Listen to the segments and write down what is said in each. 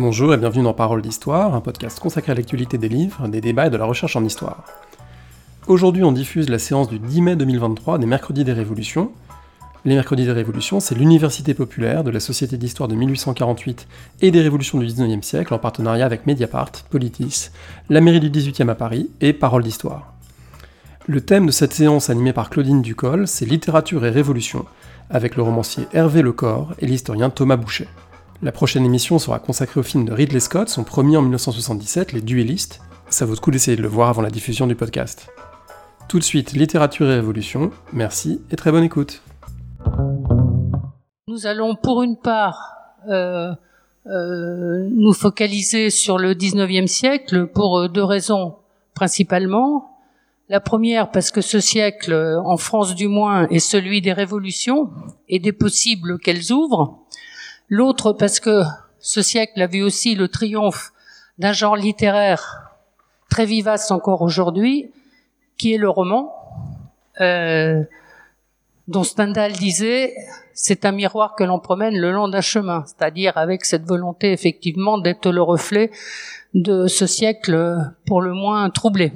Bonjour et bienvenue dans Parole d'Histoire, un podcast consacré à l'actualité des livres, des débats et de la recherche en histoire. Aujourd'hui, on diffuse la séance du 10 mai 2023 des Mercredis des Révolutions. Les Mercredis des Révolutions, c'est l'université populaire de la Société d'Histoire de 1848 et des Révolutions du 19e siècle en partenariat avec Mediapart, Politis, la mairie du 18e à Paris et Parole d'Histoire. Le thème de cette séance animée par Claudine Ducol, c'est littérature et révolution, avec le romancier Hervé Lecor et l'historien Thomas Boucher. La prochaine émission sera consacrée au film de Ridley Scott, son premier en 1977, Les Duellistes. Ça vaut le coup d'essayer de le voir avant la diffusion du podcast. Tout de suite, littérature et révolution. Merci et très bonne écoute. Nous allons pour une part euh, euh, nous focaliser sur le 19e siècle pour euh, deux raisons principalement. La première parce que ce siècle, en France du moins, est celui des révolutions et des possibles qu'elles ouvrent. L'autre parce que ce siècle a vu aussi le triomphe d'un genre littéraire très vivace encore aujourd'hui, qui est le roman, euh, dont Stendhal disait c'est un miroir que l'on promène le long d'un chemin, c'est-à-dire avec cette volonté effectivement d'être le reflet de ce siècle pour le moins troublé.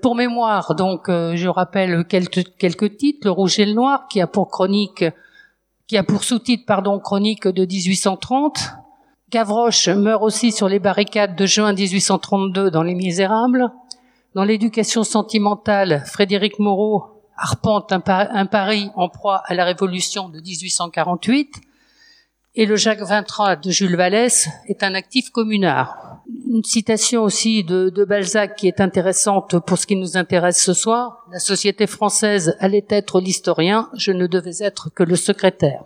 Pour mémoire, donc, euh, je rappelle quelques, quelques titres. Le Rouge et le Noir, qui a pour chronique qui a pour sous-titre, pardon, chronique de 1830. Gavroche meurt aussi sur les barricades de juin 1832 dans Les Misérables. Dans l'éducation sentimentale, Frédéric Moreau arpente un, Paris en proie à la Révolution de 1848. Et le Jacques Vintrat de Jules Vallès est un actif communard. Une citation aussi de, Balzac qui est intéressante pour ce qui nous intéresse ce soir. La société française allait être l'historien, je ne devais être que le secrétaire.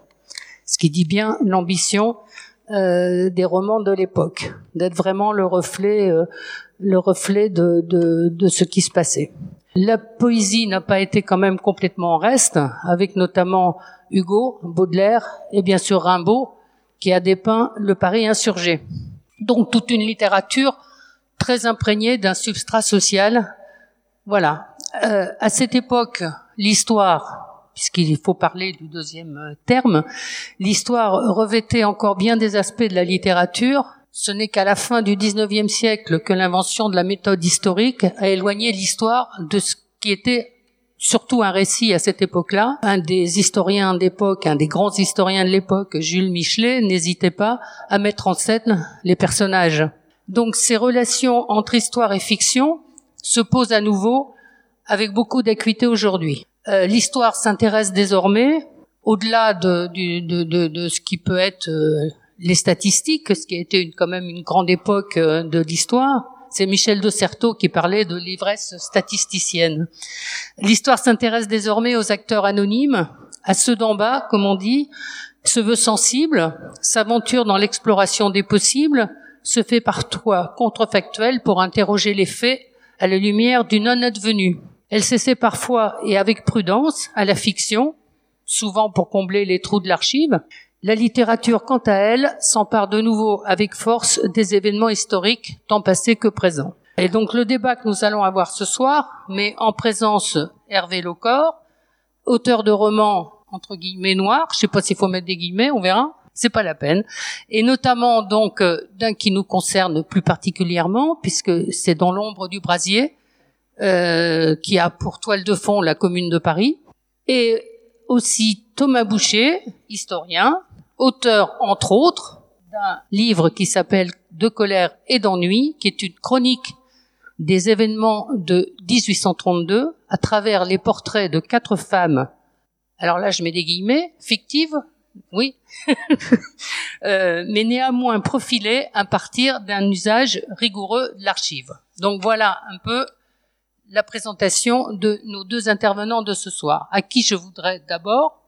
Ce qui dit bien l'ambition euh, des romans de l'époque, d'être vraiment le reflet, euh, le reflet de ce qui se passait. La poésie n'a pas été quand même complètement en reste, avec notamment Hugo, Baudelaire et bien sûr Rimbaud, qui a dépeint le Paris insurgé. Donc toute une littérature très imprégnée d'un substrat social. Voilà. Euh, à cette époque, l'histoire, puisqu'il faut parler du deuxième terme, l'histoire revêtait encore bien des aspects de la littérature. Ce n'est qu'à la fin du XIXe siècle que l'invention de la méthode historique a éloigné l'histoire de ce qui était surtout un récit à cette époque-là. Un des historiens d'époque, un des grands historiens de l'époque, Jules Michelet, n'hésitait pas à mettre en scène les personnages. Donc ces relations entre histoire et fiction se posent à nouveau avec beaucoup d'acuité aujourd'hui. Euh, l'histoire s'intéresse désormais, au-delà de, de, de, ce qui peut être euh, les statistiques, ce qui a été quand même une grande époque euh, de l'histoire, c'est Michel de Certeau qui parlait de l'ivresse statisticienne. L'histoire s'intéresse désormais aux acteurs anonymes, à ceux d'en bas, comme on dit, se veut sensible, s'aventure dans l'exploration des possibles, se fait parfois contrefactuel pour interroger les faits à la lumière du non-advenu. Elle s'essaie parfois, et avec prudence, à la fiction, souvent pour combler les trous de l'archive, la littérature, quant à elle, s'empare de nouveau avec force des événements historiques, tant passés que présents. Et donc le débat que nous allons avoir ce soir, mais en présence Hervé Locor, auteur de romans entre guillemets noirs, je sais pas s'il faut mettre des guillemets, on verra, c'est pas la peine, et notamment donc euh, d'un qui nous concerne plus particulièrement, puisque c'est dans l'ombre du brasier, euh, qui a pour toile de fond la commune de Paris, et aussi Thomas Boucher, historien, auteur, entre autres, d'un livre qui s'appelle De colère et d'ennui, qui est une chronique des événements de 1832 à travers les portraits de quatre femmes. Alors là, je mets des guillemets, fictives, oui, euh, mais néanmoins profilées à partir d'un usage rigoureux de l'archive. Donc voilà un peu la présentation de nos deux intervenants de ce soir, à qui je voudrais d'abord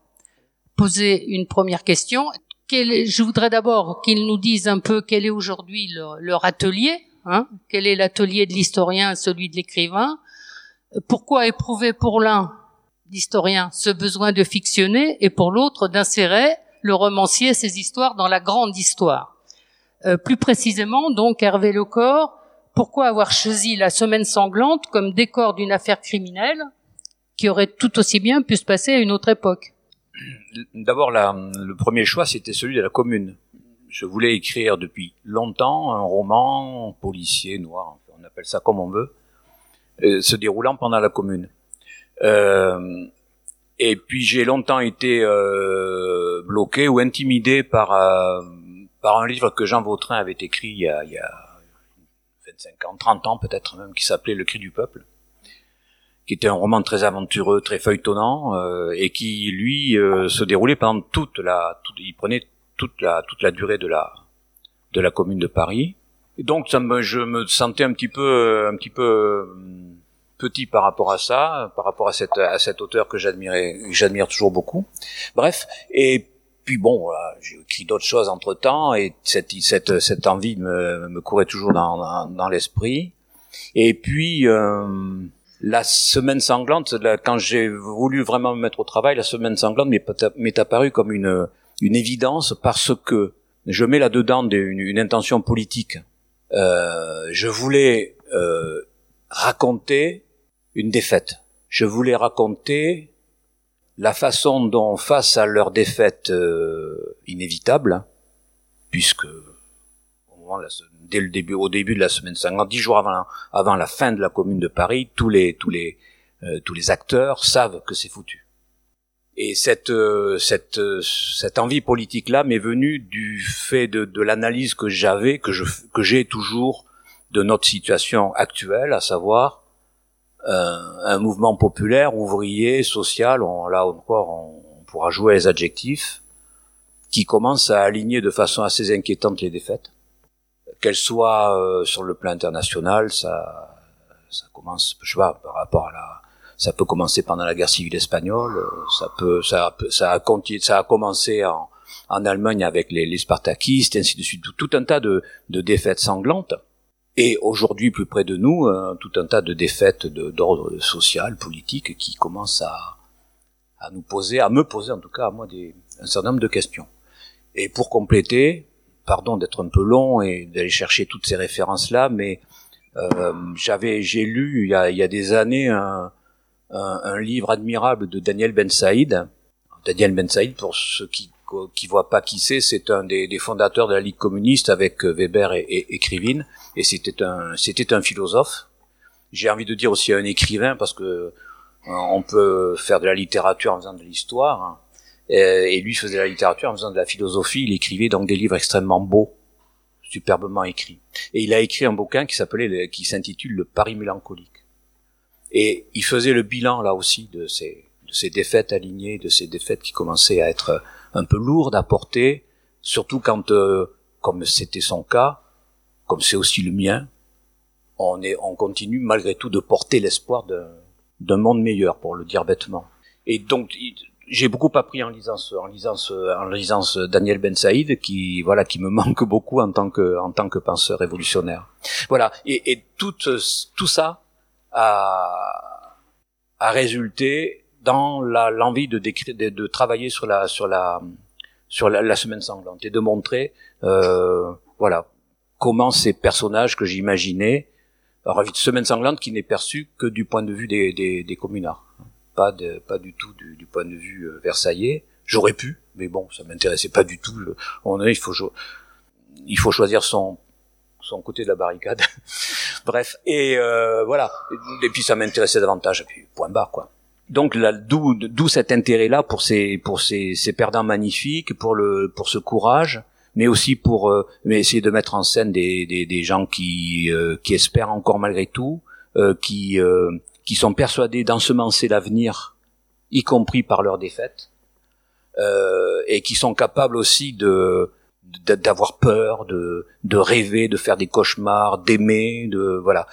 poser une première question. je voudrais d'abord qu'ils nous disent un peu quel est aujourd'hui leur, atelier, hein, quel est l'atelier de l'historien celui de l'écrivain, pourquoi éprouver pour l'un, l'historien, ce besoin de fictionner et pour l'autre d'insérer le romancier ses histoires dans la grande histoire? Euh, plus précisément, donc, Hervé Lecor, pourquoi avoir choisi la semaine sanglante comme décor d'une affaire criminelle qui aurait tout aussi bien pu se passer à une autre époque? D'abord, le premier choix, c'était celui de la commune. je voulais écrire depuis longtemps un roman policier noir, on appelle ça comme on veut, se déroulant pendant la Commune. Euh, et puis j'ai longtemps été euh, bloqué ou intimidé par euh, par un livre que Jean Vautrin avait écrit il y a, il y a 25 ans, 30 ans peut-être même, qui s'appelait Le cri du peuple, qui était un roman très aventureux, très feuilletonnant, euh, et qui lui euh, se déroulait pendant toute la, il prenait toute la toute la durée de la de la commune de Paris. Et donc ça me, je me sentais un petit peu un petit peu petit par rapport à ça, par rapport à cette à cet auteur que j'admirais, j'admire toujours beaucoup. Bref, et puis bon, voilà, j'ai écrit d'autres choses entre temps et cette cette cette envie me, me courait toujours dans dans, l'esprit. Et puis euh, la semaine sanglante, quand j'ai voulu vraiment me mettre au travail, la semaine sanglante m'est apparue comme une une évidence parce que je mets là-dedans une, intention politique. Euh, je voulais euh, raconter une défaite. Je voulais raconter la façon dont, face à leur défaite euh, inévitable, puisque au moment dès le début, au début de la semaine 50, dix jours avant, la fin de la Commune de Paris, tous les tous les euh, tous les acteurs savent que c'est foutu. Et cette euh, cette cette envie politique là m'est venue du fait de, de l'analyse que j'avais, que je que j'ai toujours de notre situation actuelle, à savoir euh, un mouvement populaire, ouvrier, social, on, là encore on, pourra jouer les adjectifs, qui commence à aligner de façon assez inquiétante les défaites. Qu'elles soient euh, sur le plan international, ça, commence, je vois, par rapport à la, ça peut commencer pendant la guerre civile espagnole, ça peut, ça, ça a commencé en, Allemagne avec les, les Spartakistes, ainsi de suite, tout, un tas de, défaites sanglantes et aujourd'hui plus près de nous, euh, tout un tas de défaites d'ordre social, politique, qui commencent à, nous poser, à me poser en tout cas à moi un certain nombre de questions. Et pour compléter, pardon d'être un peu long et d'aller chercher toutes ces références là, mais euh, j'avais, j'ai lu il y, a, il y a des années un, livre admirable de Daniel Ben Saïd. Daniel Ben Saïd, pour ceux qui qui voit pas qui c'est, c'est un des, des, fondateurs de la Ligue communiste avec euh, Weber et, et, et Krivine, et c'était un, c'était un philosophe. J'ai envie de dire aussi un écrivain parce que euh, on peut faire de la littérature en faisant de l'histoire, hein. Et, lui faisait la littérature en faisant de la philosophie. Il écrivait donc des livres extrêmement beaux, superbement écrits. Et il a écrit un bouquin qui s'appelait, qui s'intitule Le Paris mélancolique. Et il faisait le bilan là aussi de ces, de ces défaites alignées, de ces défaites qui commençaient à être un peu lourde à porter, surtout quand, euh, comme c'était son cas, comme c'est aussi le mien, on est, on continue malgré tout de porter l'espoir d'un monde meilleur, pour le dire bêtement. Et donc, j'ai beaucoup appris en lisant ce, en lisant ce, en lisant ce Daniel Ben Saïd, qui, voilà, qui me manque beaucoup en tant que, en tant que penseur révolutionnaire. Voilà. Et, et tout, tout ça a, a résulté dans l'envie de, de, de, travailler sur la sur la sur la, semaine sanglante et de montrer euh, voilà comment ces personnages que j'imaginais alors semaine sanglante qui n'est perçue que du point de vue des, des, des communards pas du tout du, point de vue euh, versaillais. J'aurais pu mais bon ça m'intéressait pas du tout on il faut il faut choisir son son côté de la barricade. Bref et euh, voilà. Et puis ça m'intéressait davantage et puis point barre quoi. Donc d'où d'où cet intérêt là pour ces pour ces, perdants magnifiques pour le pour ce courage mais aussi pour euh, essayer de mettre en scène des, des, gens qui qui espèrent encore malgré tout qui qui sont persuadés d'ensemencer l'avenir y compris par leur défaite et qui sont capables aussi de d'avoir peur de de rêver de faire des cauchemars d'aimer de voilà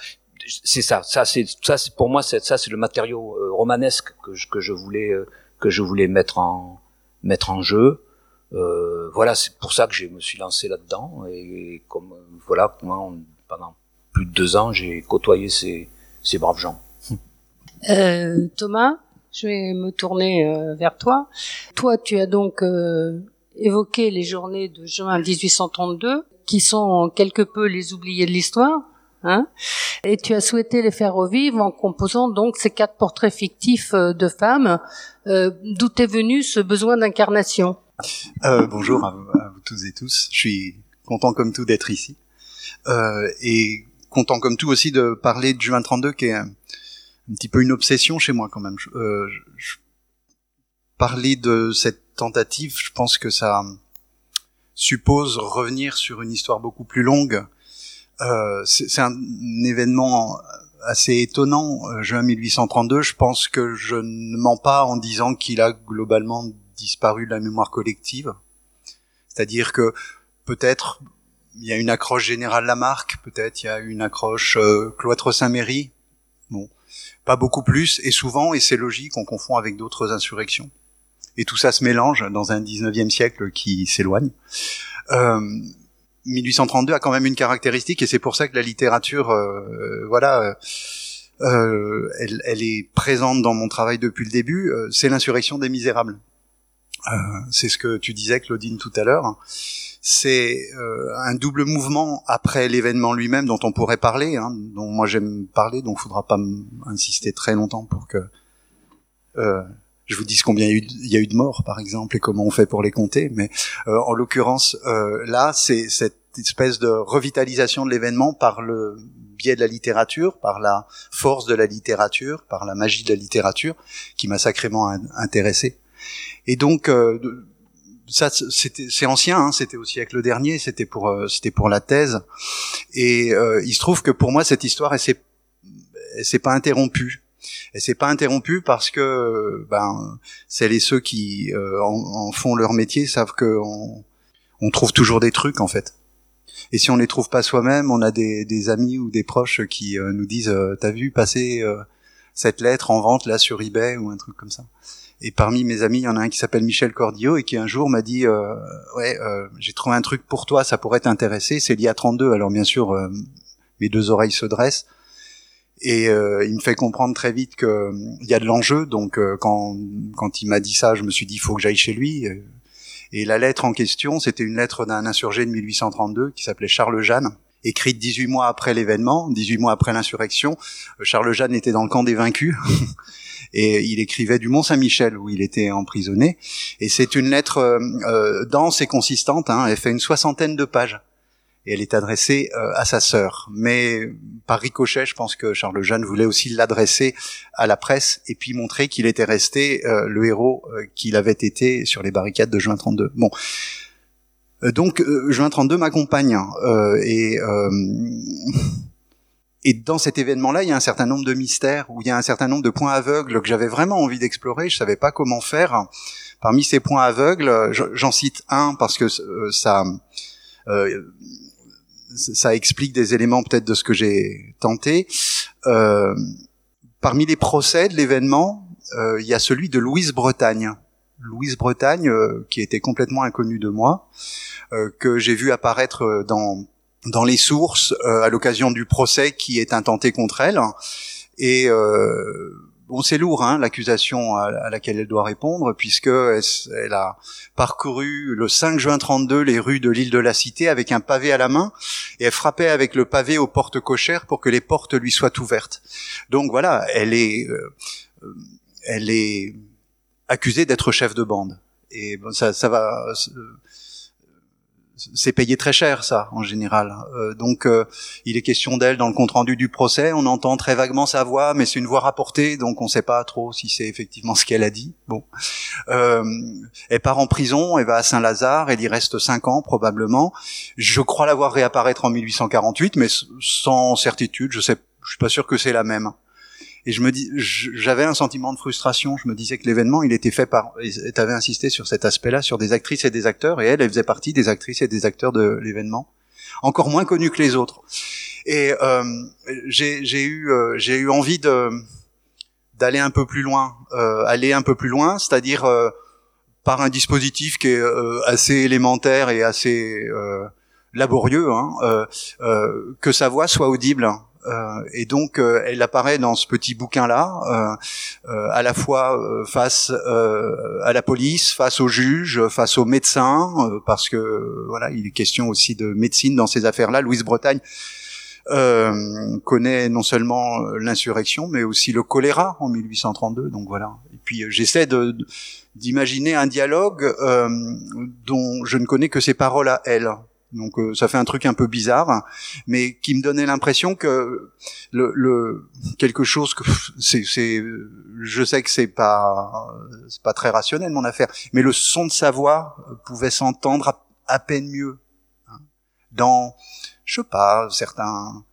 c'est ça. Ça, c'est ça, c'est pour moi, ça, c'est le matériau euh, romanesque que je, que je voulais euh, que je voulais mettre en mettre en jeu. Euh, voilà, c'est pour ça que je me suis lancé là-dedans. Et, comme voilà, moi, pendant plus de deux ans, j'ai côtoyé ces, ces braves gens. Euh, Thomas, je vais me tourner vers toi. Toi, tu as donc évoqué les journées de juin 1832, qui sont quelque peu les oubliés de l'histoire. Hein et tu as souhaité les faire revivre en composant donc ces quatre portraits fictifs euh, de femmes. Euh, D'où est venu ce besoin d'incarnation? Euh, Bonjour à vous, toutes et tous. Je suis content comme tout d'être ici. Euh, et content comme tout aussi de parler de juin 32 qui est un, petit peu une obsession chez moi quand même. Euh, je, parler de cette tentative, je pense que ça suppose revenir sur une histoire beaucoup plus longue. Euh, c'est un, événement assez étonnant, euh, juin 1832. Je pense que je ne mens pas en disant qu'il a globalement disparu de la mémoire collective. C'est-à-dire que peut-être il y a une accroche générale Lamarck, peut-être il y a une accroche euh, Cloître Saint-Méry. Bon, pas beaucoup plus. Et souvent, et c'est logique, on confond avec d'autres insurrections. Et tout ça se mélange dans un 19e siècle qui s'éloigne. Euh, 1832 a quand même une caractéristique, et c'est pour ça que la littérature, euh, voilà, euh, elle, est présente dans mon travail depuis le début. Euh, c'est l'insurrection des Misérables. Euh, c'est ce que tu disais, Claudine, tout à l'heure c'est euh, un double mouvement après l'événement lui-même dont on pourrait parler, hein, dont moi j'aime parler, donc il faudra pas insister très longtemps pour que euh, je vous dise combien il y, a eu, de morts, par exemple, et comment on fait pour les compter. Mais euh, en l'occurrence, là, c'est cette espèce de revitalisation de l'événement par le biais de la littérature, par la force de la littérature, par la magie de la littérature, qui m'a sacrément intéressé. Et donc, ça c'était c'est ancien hein, c'était au siècle dernier c'était pour euh, c'était pour la thèse. Et euh, il se trouve que pour moi cette histoire elle s'est elle s'est pas interrompue. Elle s'est pas interrompue parce que ben celles et ceux qui euh, en, font leur métier savent que on, trouve toujours des trucs en fait. Et si on les trouve pas soi-même on a des, des amis ou des proches qui nous disent t'as vu passer cette lettre en vente là sur eBay ou un truc comme ça et parmi mes amis, il y en a un qui s'appelle Michel Cordio et qui un jour m'a dit euh, ouais, euh, j'ai trouvé un truc pour toi, ça pourrait t'intéresser. C'est l'IA 32. Alors bien sûr, euh, mes deux oreilles se dressent et euh, il me fait comprendre très vite que il y a de l'enjeu. Donc quand quand il m'a dit ça, je me suis dit il faut que j'aille chez lui. Et la lettre en question, c'était une lettre d'un insurgé de 1832 qui s'appelait Charles Jeanne écrite 18 mois après l'événement, 18 mois après l'insurrection. Charles Jeanne était dans le camp des vaincus. et il écrivait du Mont Saint-Michel où il était emprisonné. Et c'est une lettre euh, euh, dense et consistante. Hein, elle fait une soixantaine de pages et elle est adressée euh, à sa sœur. Mais par ricochet, je pense que Charles Jeanne voulait aussi l'adresser à la presse et puis montrer qu'il était resté le héros qu'il avait été sur les barricades de juin 32. Bon. Donc juin 32 m'accompagne hein, et et dans cet événement-là, il y a un certain nombre de mystères, où il y a un certain nombre de points aveugles que j'avais vraiment envie d'explorer. Je savais pas comment faire. Parmi ces points aveugles, j'en cite un parce que euh, ça, euh, ça explique des éléments peut-être de ce que j'ai tenté. Euh, parmi les procès de l'événement, euh, il y a celui de Louise Bretagne. Louise Bretagne, euh, qui était complètement inconnue de moi, que j'ai vu apparaître dans dans les sources euh, à l'occasion du procès qui est intenté contre elle. Et euh, bon, c'est lourd, hein, l'accusation à, laquelle elle doit répondre, puisque elle, a parcouru le 5 juin 32 les rues de l'île de la Cité avec un pavé à la main, et elle frappait avec le pavé aux portes cochères pour que les portes lui soient ouvertes. Donc voilà, elle est, euh, elle est accusée d'être chef de bande. Et bon, ça, ça va c'est payé très cher ça en général. Euh, donc euh, il est question d'elle dans le compte rendu du procès. On entend très vaguement sa voix, mais c'est une voix rapportée, donc on ne sait pas trop si c'est effectivement ce qu'elle a dit. Bon, euh, elle part en prison, elle va à Saint-Lazare, elle y reste cinq ans probablement. Je crois la voir réapparaître en 1848, mais sans certitude. Je sais, je suis pas sûr que c'est la même et je me dis j'avais un sentiment de frustration. Je me disais que l'événement il était fait par tu avais insisté sur cet aspect-là sur des actrices et des acteurs et elle elle faisait partie des actrices et des acteurs de l'événement. Encore moins connus que les autres. Et euh, j'ai eu euh, j'ai eu envie de d'aller un peu plus loin euh, aller un peu plus loin c'est-à-dire euh, par un dispositif qui est euh, assez élémentaire et assez laborieux hein, que sa voix soit audible euh, et donc, euh, elle apparaît dans ce petit bouquin-là, euh, à la fois face à la police, face aux juges, face aux médecins, parce que voilà, il est question aussi de médecine dans ces affaires-là. Louise Bretagne connaît non seulement l'insurrection, mais aussi le choléra en 1832. Donc voilà. Et puis j'essaie de d'imaginer un dialogue dont je ne connais que ses paroles à elle. Donc euh, ça fait un truc un peu bizarre, mais qui me donnait l'impression que le, le, quelque chose que c'est, je sais que c'est pas c'est pas très rationnel mon affaire, mais le son de sa voix pouvait s'entendre à, peine mieux hein. dans je sais pas certains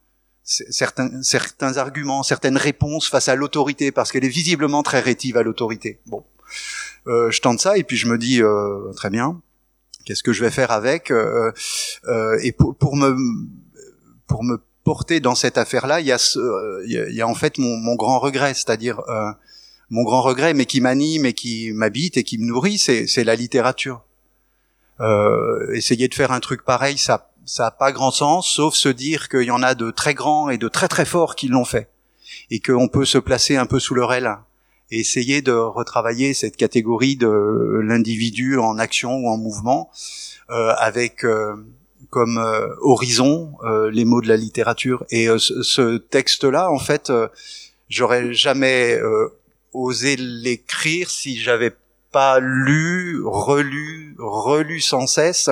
certains certains arguments, certaines réponses face à l'autorité parce qu'elle est visiblement très rétive à l'autorité. Bon, euh, je tente ça et puis je me dis euh, très bien Qu'est-ce que je vais faire avec euh, euh, Et pour, pour, me pour me porter dans cette affaire-là, il y a, il y a, en fait mon, mon grand regret, c'est-à-dire euh, mon grand regret, mais qui m'anime et qui m'habite et qui me nourrit, c'est la littérature. Euh, essayer de faire un truc pareil, ça ça a pas grand sens, sauf se dire qu'il y en a de très grands et de très très forts qui l'ont fait, et qu'on peut se placer un peu sous leur aile essayer de retravailler cette catégorie de l'individu en action ou en mouvement euh, avec euh, comme euh, horizon euh, les mots de la littérature. Et ce, ce texte-là, en fait, j'aurais jamais osé l'écrire si j'avais pas lu, relu, relu sans cesse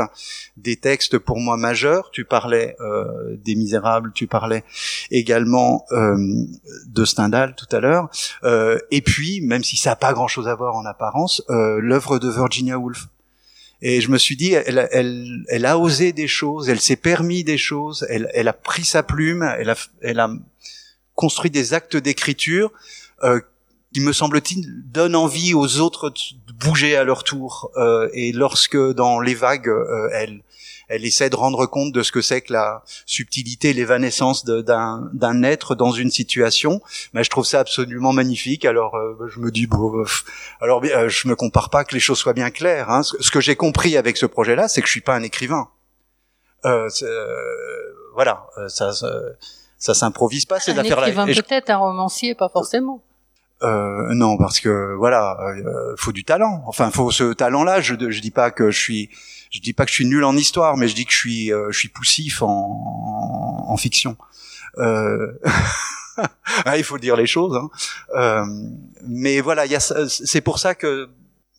des textes pour moi majeurs. Tu parlais euh, des Misérables, tu parlais également euh, de Stendhal tout à l'heure. Euh, et puis, même si ça n'a pas grand-chose à voir en apparence, euh, l'œuvre de Virginia Woolf. Et je me suis dit, elle, elle, elle a osé des choses, elle s'est permis des choses, elle, elle, a pris sa plume, elle a, elle a construit des actes d'écriture euh, qui me semble-t-il donne envie aux autres de bouger à leur tour. Euh, et lorsque dans les vagues, euh, elle, elle essaie de rendre compte de ce que c'est que la subtilité, l'évanescence d'un, d'un être dans une situation, mais je trouve ça absolument magnifique. Alors euh, je me dis, bon, alors euh, je me compare pas que les choses soient bien claires. Hein. Ce, que j'ai compris avec ce projet-là, c'est que je suis pas un écrivain. Euh, voilà, ça, ça, ça s'improvise pas ces affaires-là. Un écrivain peut-être, un romancier, pas forcément. Euh, non, parce que voilà, euh, faut du talent. Enfin, faut ce talent-là. Je, je dis pas que je suis, je dis pas que je suis nul en histoire, mais je dis que je suis, euh, je suis poussif en, en, fiction. Euh... ah, il faut dire les choses. Hein. Euh, mais voilà, c'est pour ça que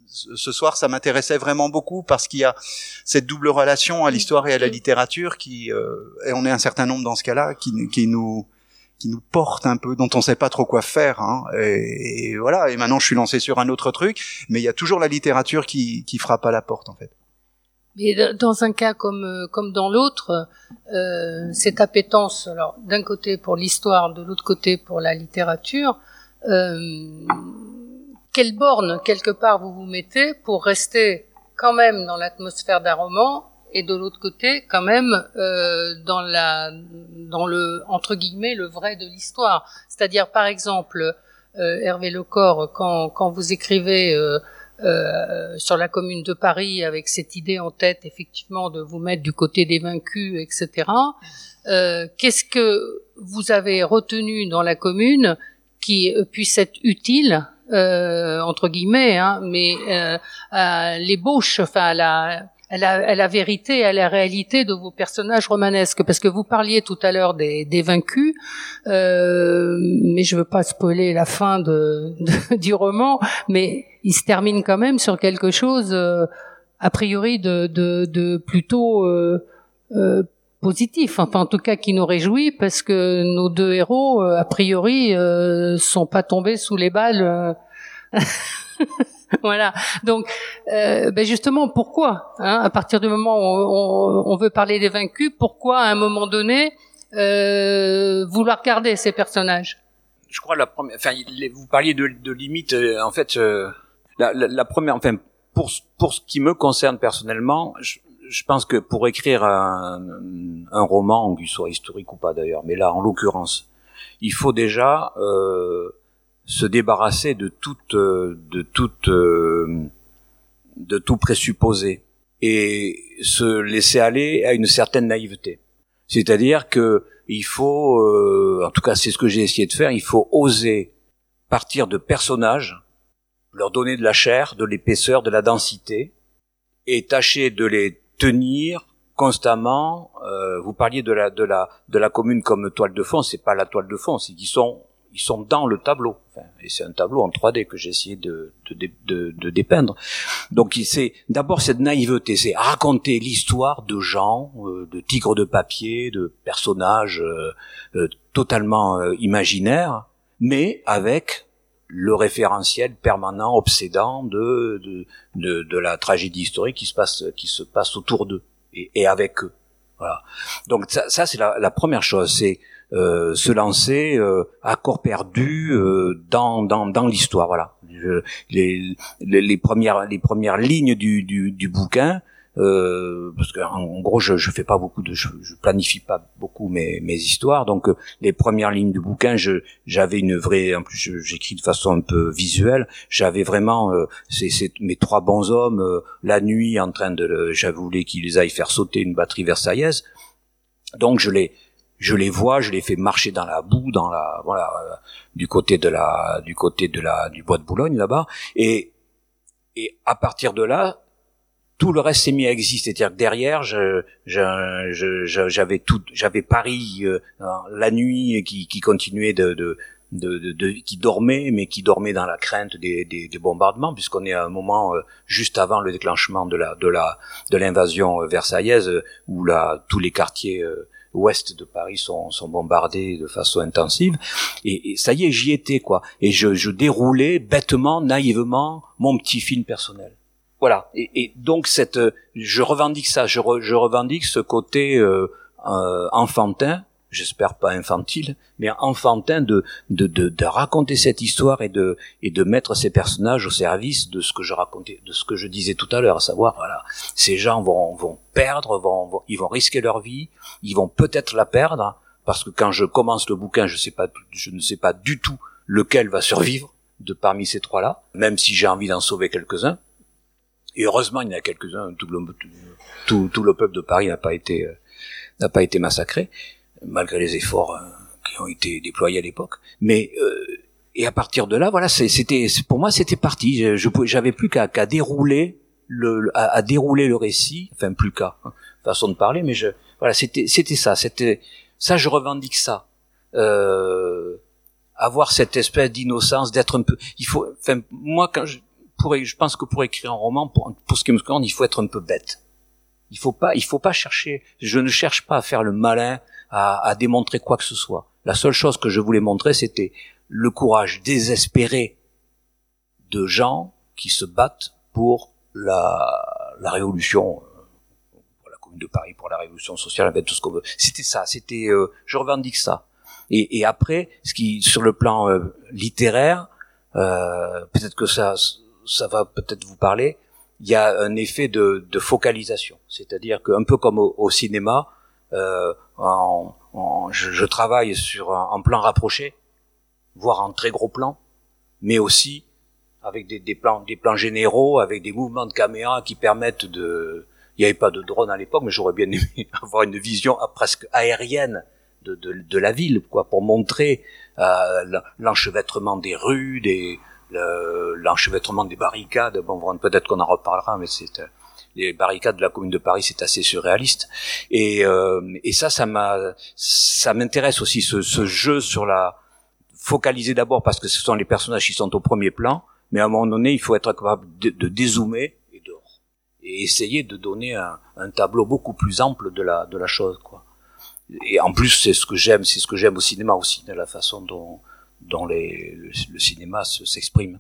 ce soir, ça m'intéressait vraiment beaucoup parce qu'il y a cette double relation à l'histoire et à la littérature qui, euh, et on est un certain nombre dans ce cas-là, qui, qui nous qui nous porte un peu, dont on sait pas trop quoi faire. Hein. Et, voilà. Et maintenant, je suis lancé sur un autre truc, mais il y a toujours la littérature qui, qui frappe à la porte, en fait. Mais dans un cas comme euh, comme dans l'autre, euh, cette appétence, alors d'un côté pour l'histoire, de l'autre côté pour la littérature, euh, quelle borne quelque part vous vous mettez pour rester quand même dans l'atmosphère d'un roman et de l'autre côté quand même euh, dans la dans le entre guillemets le vrai de l'histoire. C'est-à-dire par exemple euh, Hervé Lecor quand quand vous écrivez euh, euh, sur la commune de Paris avec cette idée en tête effectivement de vous mettre du côté des vaincus etc euh, qu'est-ce que vous avez retenu dans la commune qui puisse être utile euh, entre guillemets, hein, mais à l'ébauche, enfin à la, à la, vérité, à la réalité de vos personnages romanesques. Parce que vous parliez tout à l'heure des, des vaincus, euh, mais je veux pas spoiler la fin de, du roman, mais il se termine quand même sur quelque chose euh, a priori de, de, de plutôt euh, euh, positif, enfin en tout cas qui nous réjouit, parce que nos deux héros, a priori, sont pas tombés sous les balles. voilà. Donc, euh, ben justement, pourquoi hein, À partir du moment où on, veut parler des vaincus, pourquoi à un moment donné euh, vouloir garder ces personnages? Je crois la première. Enfin, vous parliez de, limites. Euh, en fait, euh, la, première. Enfin, pour pour ce qui me concerne personnellement, je, je pense que pour écrire un, un roman, qu'il soit historique ou pas d'ailleurs, mais là, en l'occurrence, il faut déjà euh, se débarrasser de toute de toute de tout présupposé et se laisser aller à une certaine naïveté. C'est-à-dire que il faut, euh, en tout cas c'est ce que j'ai essayé de faire, il faut oser partir de personnages, leur donner de la chair, de l'épaisseur, de la densité, et tâcher de les tenir constamment. Euh, vous parliez de la de la de la commune comme toile de fond, c'est pas la toile de fond, c'est qu'ils sont ils sont dans le tableau. et c'est un tableau en 3D que j'ai essayé de, de, de, de, dépeindre. Donc c'est d'abord cette naïveté, c'est raconter l'histoire de gens, euh, de tigres de papier, de personnages euh, euh, totalement imaginaires, mais avec le référentiel permanent, obsédant de, de, de, de, la tragédie historique qui se passe, qui se passe autour d'eux et, et avec eux. Voilà. Donc ça, ça c'est la, la, première chose, c'est euh, se lancer euh, à corps perdu euh, dans dans, dans l'histoire. Voilà. les, les, premières les premières lignes du, du, du bouquin. Euh, parce que en gros je, je fais pas beaucoup de je, je planifie pas beaucoup mes, mes histoires donc euh, les premières lignes du bouquin je j'avais une vraie en plus j'écris de façon un peu visuelle j'avais vraiment euh, c'est mes trois bons hommes la nuit en train de j'avais voulu qu'ils aillent faire sauter une batterie versaillaise donc je les je les vois, je les fais marcher dans la boue, dans la voilà, euh, du côté de la du côté de la du bois de Boulogne là-bas, et et à partir de là, tout le reste s'est mis à exister. C'est-à-dire que derrière, je, je, j'avais tout, j'avais Paris euh, la nuit qui, qui continuait de, de de, de, qui dormait, mais qui dormait dans la crainte des, des, des bombardements, puisqu'on est à un moment euh, juste avant le déclenchement de la de la de l'invasion versaillaise, où là tous les quartiers ouest de Paris sont, sont bombardés de façon intensive. Et, ça y est, j'y étais, quoi. Et je, je, déroulais bêtement, naïvement, mon petit film personnel. Voilà. Et, et donc cette, je revendique ça. Je, je revendique ce côté euh, euh, enfantin j'espère pas infantile, mais enfantin de, de, de, de, raconter cette histoire et de, et de mettre ces personnages au service de ce que je racontais, de ce que je disais tout à l'heure, à savoir, voilà, ces gens vont, vont perdre, vont, ils vont risquer leur vie, ils vont peut-être la perdre, parce que quand je commence le bouquin, je sais pas, je ne sais pas du tout lequel va survivre de parmi ces trois-là, même si j'ai envie d'en sauver quelques-uns. Et heureusement, il y en a quelques-uns, tout le, tout, tout le peuple de Paris n'a pas été, euh, n'a pas été massacré malgré les efforts euh, qui ont été déployés à l'époque. Mais euh, et à partir de là, voilà, c'était pour moi c'était parti. Je j'avais plus qu'à dérouler le à, dérouler le récit, enfin plus qu'à hein, façon de parler, mais je voilà c'était c'était ça, c'était ça je revendique ça. Euh, avoir cette espèce d'innocence, d'être un peu. Il faut, enfin moi quand je pourrais, je pense que pour écrire un roman, pour, pour ce qui me concerne, il faut être un peu bête. Il faut pas, il faut pas chercher. Je ne cherche pas à faire le malin, à, à démontrer quoi que ce soit. La seule chose que je voulais montrer, c'était le courage désespéré de gens qui se battent pour la, la révolution, pour la Commune de Paris, pour la révolution sociale, avec tout ce qu'on veut. C'était ça, c'était, euh, je revendique ça. Et, et, après, ce qui, sur le plan euh, littéraire, euh, peut-être que ça, ça va peut-être vous parler. Il y a un effet de, de focalisation, c'est-à-dire qu'un peu comme au, au cinéma, euh, je, je, travaille sur un, plan rapproché, voire en très gros plan, mais aussi avec des, des, plans, des plans généraux, avec des mouvements de caméra qui permettent de. Il n'y avait pas de drone à l'époque, mais j'aurais bien aimé avoir une vision presque aérienne de, de, de la ville, quoi, pour montrer euh, l'enchevêtrement des rues, des l'enchevêtrement des barricades. Bon, peut-être qu'on en reparlera, mais c'est les barricades de la Commune de Paris, c'est assez surréaliste. Et, euh, et ça, ça m'a, ça m'intéresse aussi ce, ce, jeu sur la focaliser d'abord parce que ce sont les personnages qui sont au premier plan, mais à un moment donné, il faut être capable de, dézoomer et de et essayer de donner un, un, tableau beaucoup plus ample de la de la chose, quoi. Et en plus, c'est ce que j'aime, c'est ce que j'aime au cinéma aussi, de la façon dont dont les, le, le cinéma s'exprime.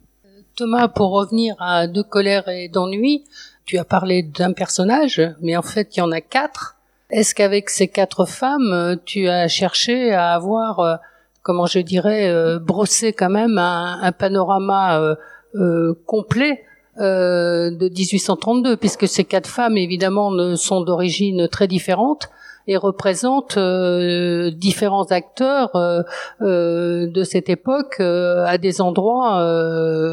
Thomas, pour revenir à De colère et d'ennui, tu as parlé d'un personnage, mais en fait, il y en a quatre. Est-ce qu'avec ces quatre femmes, tu as cherché à avoir, euh, comment je dirais, euh, brossé quand même un, panorama euh, complet de 1832, puisque ces quatre femmes, évidemment, sont d'origine très différentes et représente euh, différents acteurs euh, euh, de cette époque à des endroits.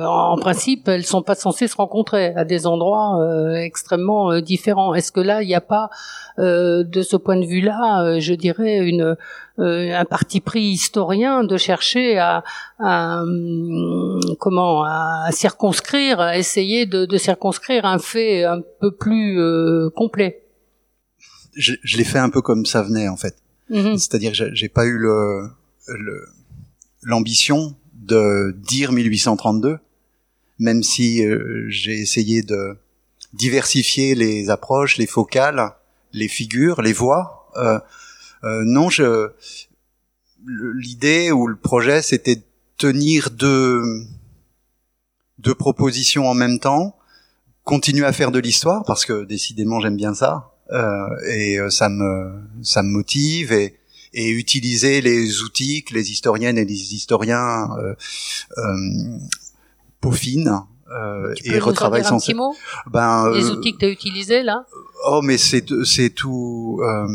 en principe, elles sont pas censées se rencontrer à des endroits extrêmement différents. Est-ce que là, il n'y a pas, de ce point de vue-là, je dirais une un parti pris historien de chercher à, à comment à circonscrire, à essayer de, de circonscrire un fait un peu plus complet? Je, je l'ai fait un peu comme ça venait en fait. Mm-hmm. C'est-à-dire que j'ai pas eu le, le l'ambition de dire 1832, même si euh, j'ai essayé de diversifier les approches, les focales, les figures, les voix. Euh, euh, non, je l'idée ou le projet, c'était de tenir deux deux propositions en même temps, continuer à faire de l'histoire parce que décidément j'aime bien ça et euh, ça me ça me motive et et utiliser les outils que les historiennes et les historiens euh, euh, peaufinent euh, tu et retravaillent sans cesse. Ben, les outils que tu as utilisés là Oh, mais c'est c'est tout euh,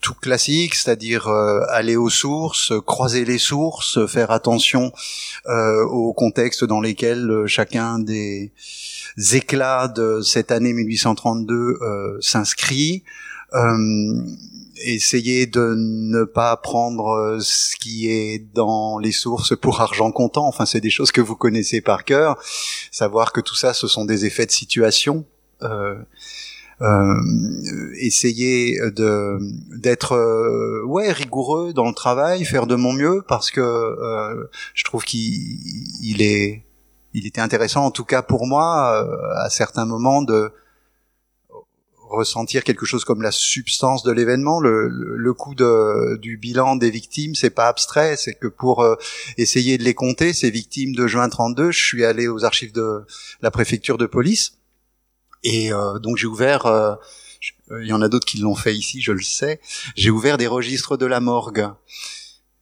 tout classique, c'est-à-dire euh, aller aux sources, croiser les sources, faire attention euh, au contexte dans lesquels euh, chacun des éclats de cette année 1832 euh, s'inscrit. Essayer de ne pas prendre ce qui est dans les sources pour argent comptant. Enfin, c'est des choses que vous connaissez par cœur. Savoir que tout ça, ce sont des effets de situation. Euh, euh, essayer de d'être euh, ouais rigoureux dans le travail, faire de mon mieux parce que euh, je trouve qu'il il est il était intéressant en tout cas pour moi à certains moments de ressentir quelque chose comme la substance de l'événement. Le, le, coup de, du bilan des victimes, c'est pas abstrait, c'est que pour essayer de les compter, ces victimes de juin 32, je suis allé aux archives de la préfecture de police et euh, donc j'ai ouvert, euh, il y en a d'autres qui l'ont fait ici, je le sais, j'ai ouvert des registres de la morgue.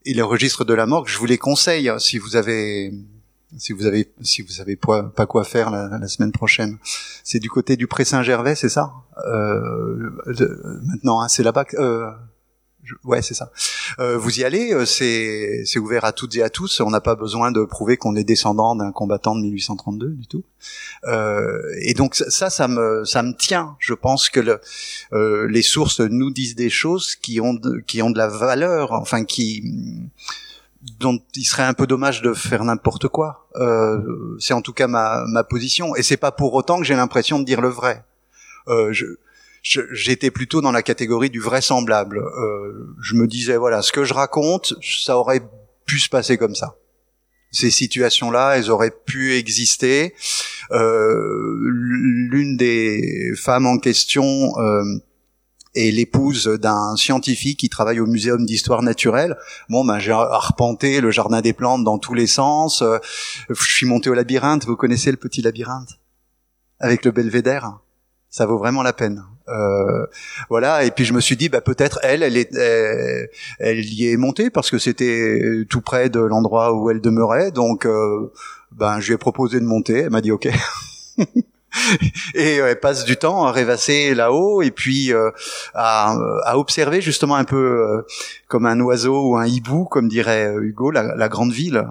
Et les registres de la morgue, je vous les conseille hein, si vous avez si vous avez si vous savez pas, quoi faire la, semaine prochaine. C'est du côté du Pré Saint-Gervais, c'est ça? Euh, Maintenant, hein, c'est là-bas. Euh, ouais, c'est ça. Euh, vous y allez, euh, c'est c'est ouvert à toutes et à tous. On n'a pas besoin de prouver qu'on est descendant d'un combattant de 1832 du tout. Euh, et donc ça, ça me ça me tient. Je pense que le, euh, les sources nous disent des choses qui ont qui ont de la valeur, enfin qui dont il serait un peu dommage de faire n'importe quoi. Euh, c'est en tout cas ma, ma position. Et c'est pas pour autant que j'ai l'impression de dire le vrai. Euh, j'étais plutôt dans la catégorie du vraisemblable. Euh, je me disais voilà, ce que je raconte, ça aurait pu se passer comme ça. Ces situations-là, elles auraient pu exister. Euh, L'une des femmes en question euh, est l'épouse d'un scientifique qui travaille au Muséum d'histoire naturelle. Bon, ben j'ai arpenté le jardin des plantes dans tous les sens. Euh, je suis monté au labyrinthe. Vous connaissez le petit labyrinthe avec le belvédère? Ça vaut vraiment la peine. Euh, voilà. Et puis je me suis dit, bah peut-être elle, elle est, elle, y est montée parce que c'était tout près de l'endroit où elle demeurait. Donc, euh, ben je lui ai proposé de monter. Elle m'a dit OK. et elle passe du temps à rêvasser là-haut et puis euh, à, à, observer justement un peu comme un oiseau ou un hibou, comme dirait Hugo, la, la grande ville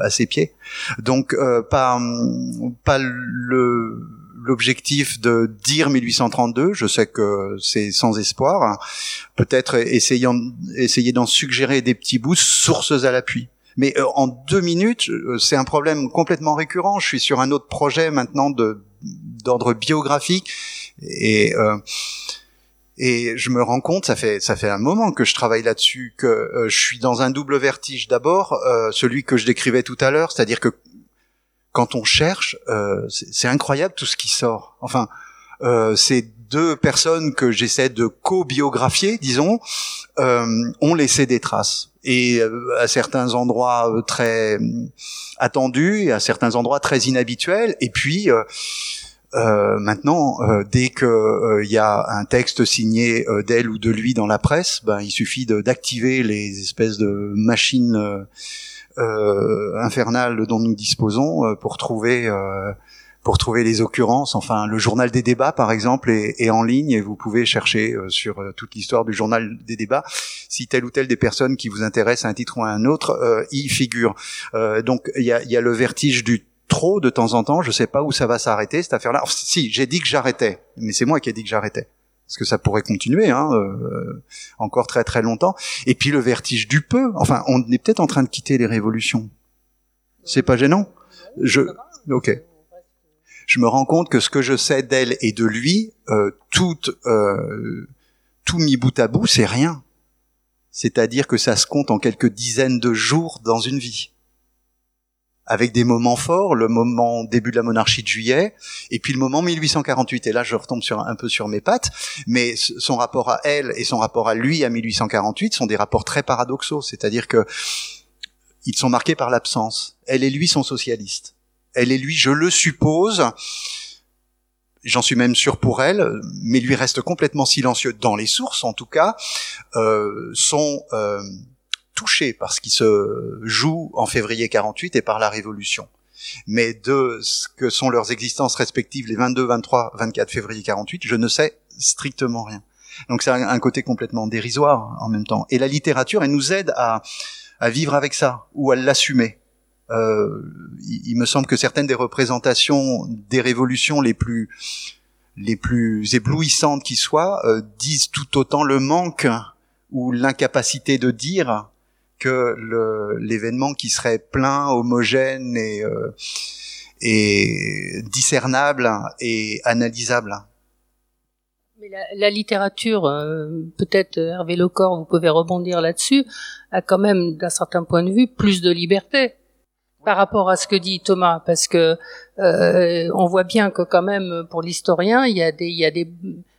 à ses pieds. Donc pas pas le l'objectif de dire 1832. Je sais que c'est sans espoir. Peut-être essayant, essayer d'en suggérer des petits bouts, sources à l'appui. Mais euh, en deux minutes, euh, c'est un problème complètement récurrent. Je suis sur un autre projet maintenant de d'ordre biographique et euh, et je me rends compte, ça fait ça fait un moment que je travaille là-dessus, que je suis dans un double vertige. D'abord, celui que je décrivais tout à l'heure, c'est-à-dire que quand on cherche, euh, c'est incroyable tout ce qui sort. Enfin, euh, ces deux personnes que j'essaie de co-biographier, disons, euh, ont laissé des traces. Et euh, à certains endroits euh, très attendus, et à certains endroits très inhabituels. Et puis, euh, maintenant, dès que il y a un texte signé d'elle ou de lui dans la presse, ben, il suffit d'activer les espèces de machines euh, infernale dont nous disposons euh, pour trouver euh, pour trouver les occurrences. Enfin, le journal des débats, par exemple, est, est en ligne et vous pouvez chercher sur toute l'histoire du journal des débats si telle ou telle des personnes qui vous intéressent à un titre ou à un autre y figure. donc, il y a, y a, le vertige du trop de temps en temps. Je sais pas où ça va s'arrêter cette affaire-là. si, j'ai dit que j'arrêtais, mais c'est moi qui ai dit que j'arrêtais parce que ça pourrait continuer hein, euh, encore très très longtemps. Et puis le vertige du peu. Enfin, on est peut-être en train de quitter les révolutions. C'est pas gênant? Je, ok. Je me rends compte que ce que je sais d'elle et de lui, euh, tout euh, tout mis bout à bout, c'est rien. C'est-à-dire que ça se compte en quelques dizaines de jours dans une vie avec des moments forts, le moment début de la monarchie de juillet, et puis le moment 1848. Et là, je retombe un peu sur mes pattes, mais son rapport à elle et son rapport à lui à 1848 sont des rapports très paradoxaux. C'est-à-dire que ils sont marqués par l'absence. Elle et lui sont socialistes. Elle et lui, je le suppose, j'en suis même sûr pour elle, mais lui reste complètement silencieux dans les sources, en tout cas, euh, sont euh, touchés par ce qui se joue en février 48 et par la Révolution. Mais de ce que sont leurs existences respectives les 22, 23, 24 février 48, je ne sais strictement rien. Donc c'est un côté complètement dérisoire en même temps. Et la littérature, elle nous aide à, à vivre avec ça ou à l'assumer. Euh, il, me semble que certaines des représentations des révolutions les plus les plus éblouissantes qui soient euh, disent tout autant le manque ou l'incapacité de dire que l'événement qui serait plein, homogène et, euh, et discernable et analysable. Mais la, la littérature, euh, peut-être Hervé Lecor, vous pouvez rebondir là-dessus, a quand même, d'un certain point de vue, plus de liberté par rapport à ce que dit Thomas, parce que euh, on voit bien que quand même pour l'historien, il y a des, il y a des,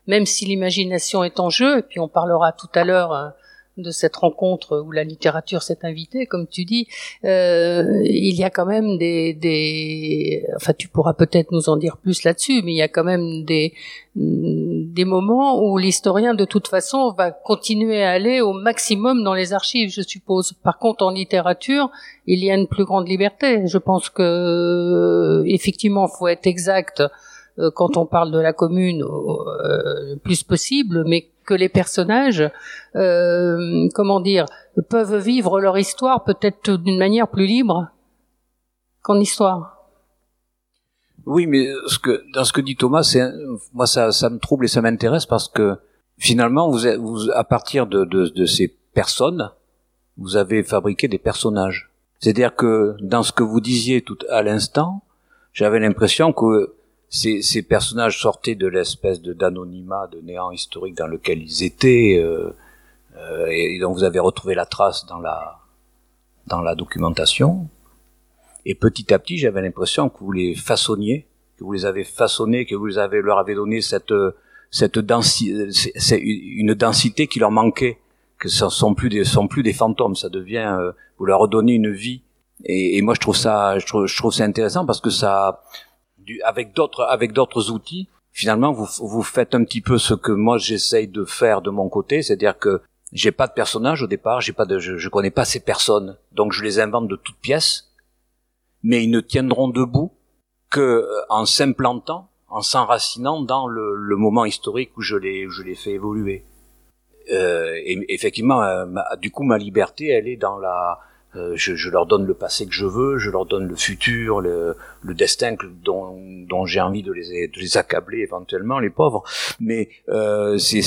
même si l'imagination est en jeu, et puis on parlera tout à l'heure de cette rencontre où la littérature s'est invitée, comme tu dis, euh, il y a quand même des, des, enfin tu pourras peut-être nous en dire plus là-dessus, mais il y a quand même des, des moments où l'historien de toute façon va continuer à aller au maximum dans les archives, je suppose. Par contre, en littérature, il y a une plus grande liberté. Je pense que effectivement, faut être exact euh, quand on parle de la commune euh, le plus possible, mais que les personnages, euh, comment dire, peuvent vivre leur histoire peut-être d'une manière plus libre qu'en histoire. Oui, mais ce que, dans ce que dit Thomas, c'est, moi, ça, me trouble et ça m'intéresse parce que finalement, vous, vous à partir de, de, de ces personnes, vous avez fabriqué des personnages. C'est-à-dire que dans ce que vous disiez tout à l'instant, j'avais l'impression que ces, ces personnages sortaient de l'espèce de d'anonymat, de néant historique dans lequel ils étaient, euh, euh, et, dont vous avez retrouvé la trace dans la dans la documentation. Et petit à petit, j'avais l'impression que vous les façonniez, que vous les avez façonnés, que vous les avez leur avez donné cette cette densité, une densité qui leur manquait, que ce sont plus des sont plus des fantômes, ça devient euh, vous leur redonnez une vie. Et, et moi, je trouve ça je trouve, je trouve ça intéressant parce que ça avec d'autres avec d'autres outils, finalement vous vous faites un petit peu ce que moi j'essaye de faire de mon côté, c'est-à-dire que j'ai pas de personnage au départ, j'ai pas de je, je connais pas ces personnes, donc je les invente de toutes pièces, mais ils ne tiendront debout que euh, en s'implantant, en s'enracinant dans le, le, moment historique où je les je les fais évoluer. Euh, et effectivement, euh, du coup, ma liberté, elle est dans la euh, je, je, leur donne le passé que je veux, je leur donne le futur, le, le destin dont, dont j'ai envie de les, de les accabler éventuellement, les pauvres. Mais euh, c'est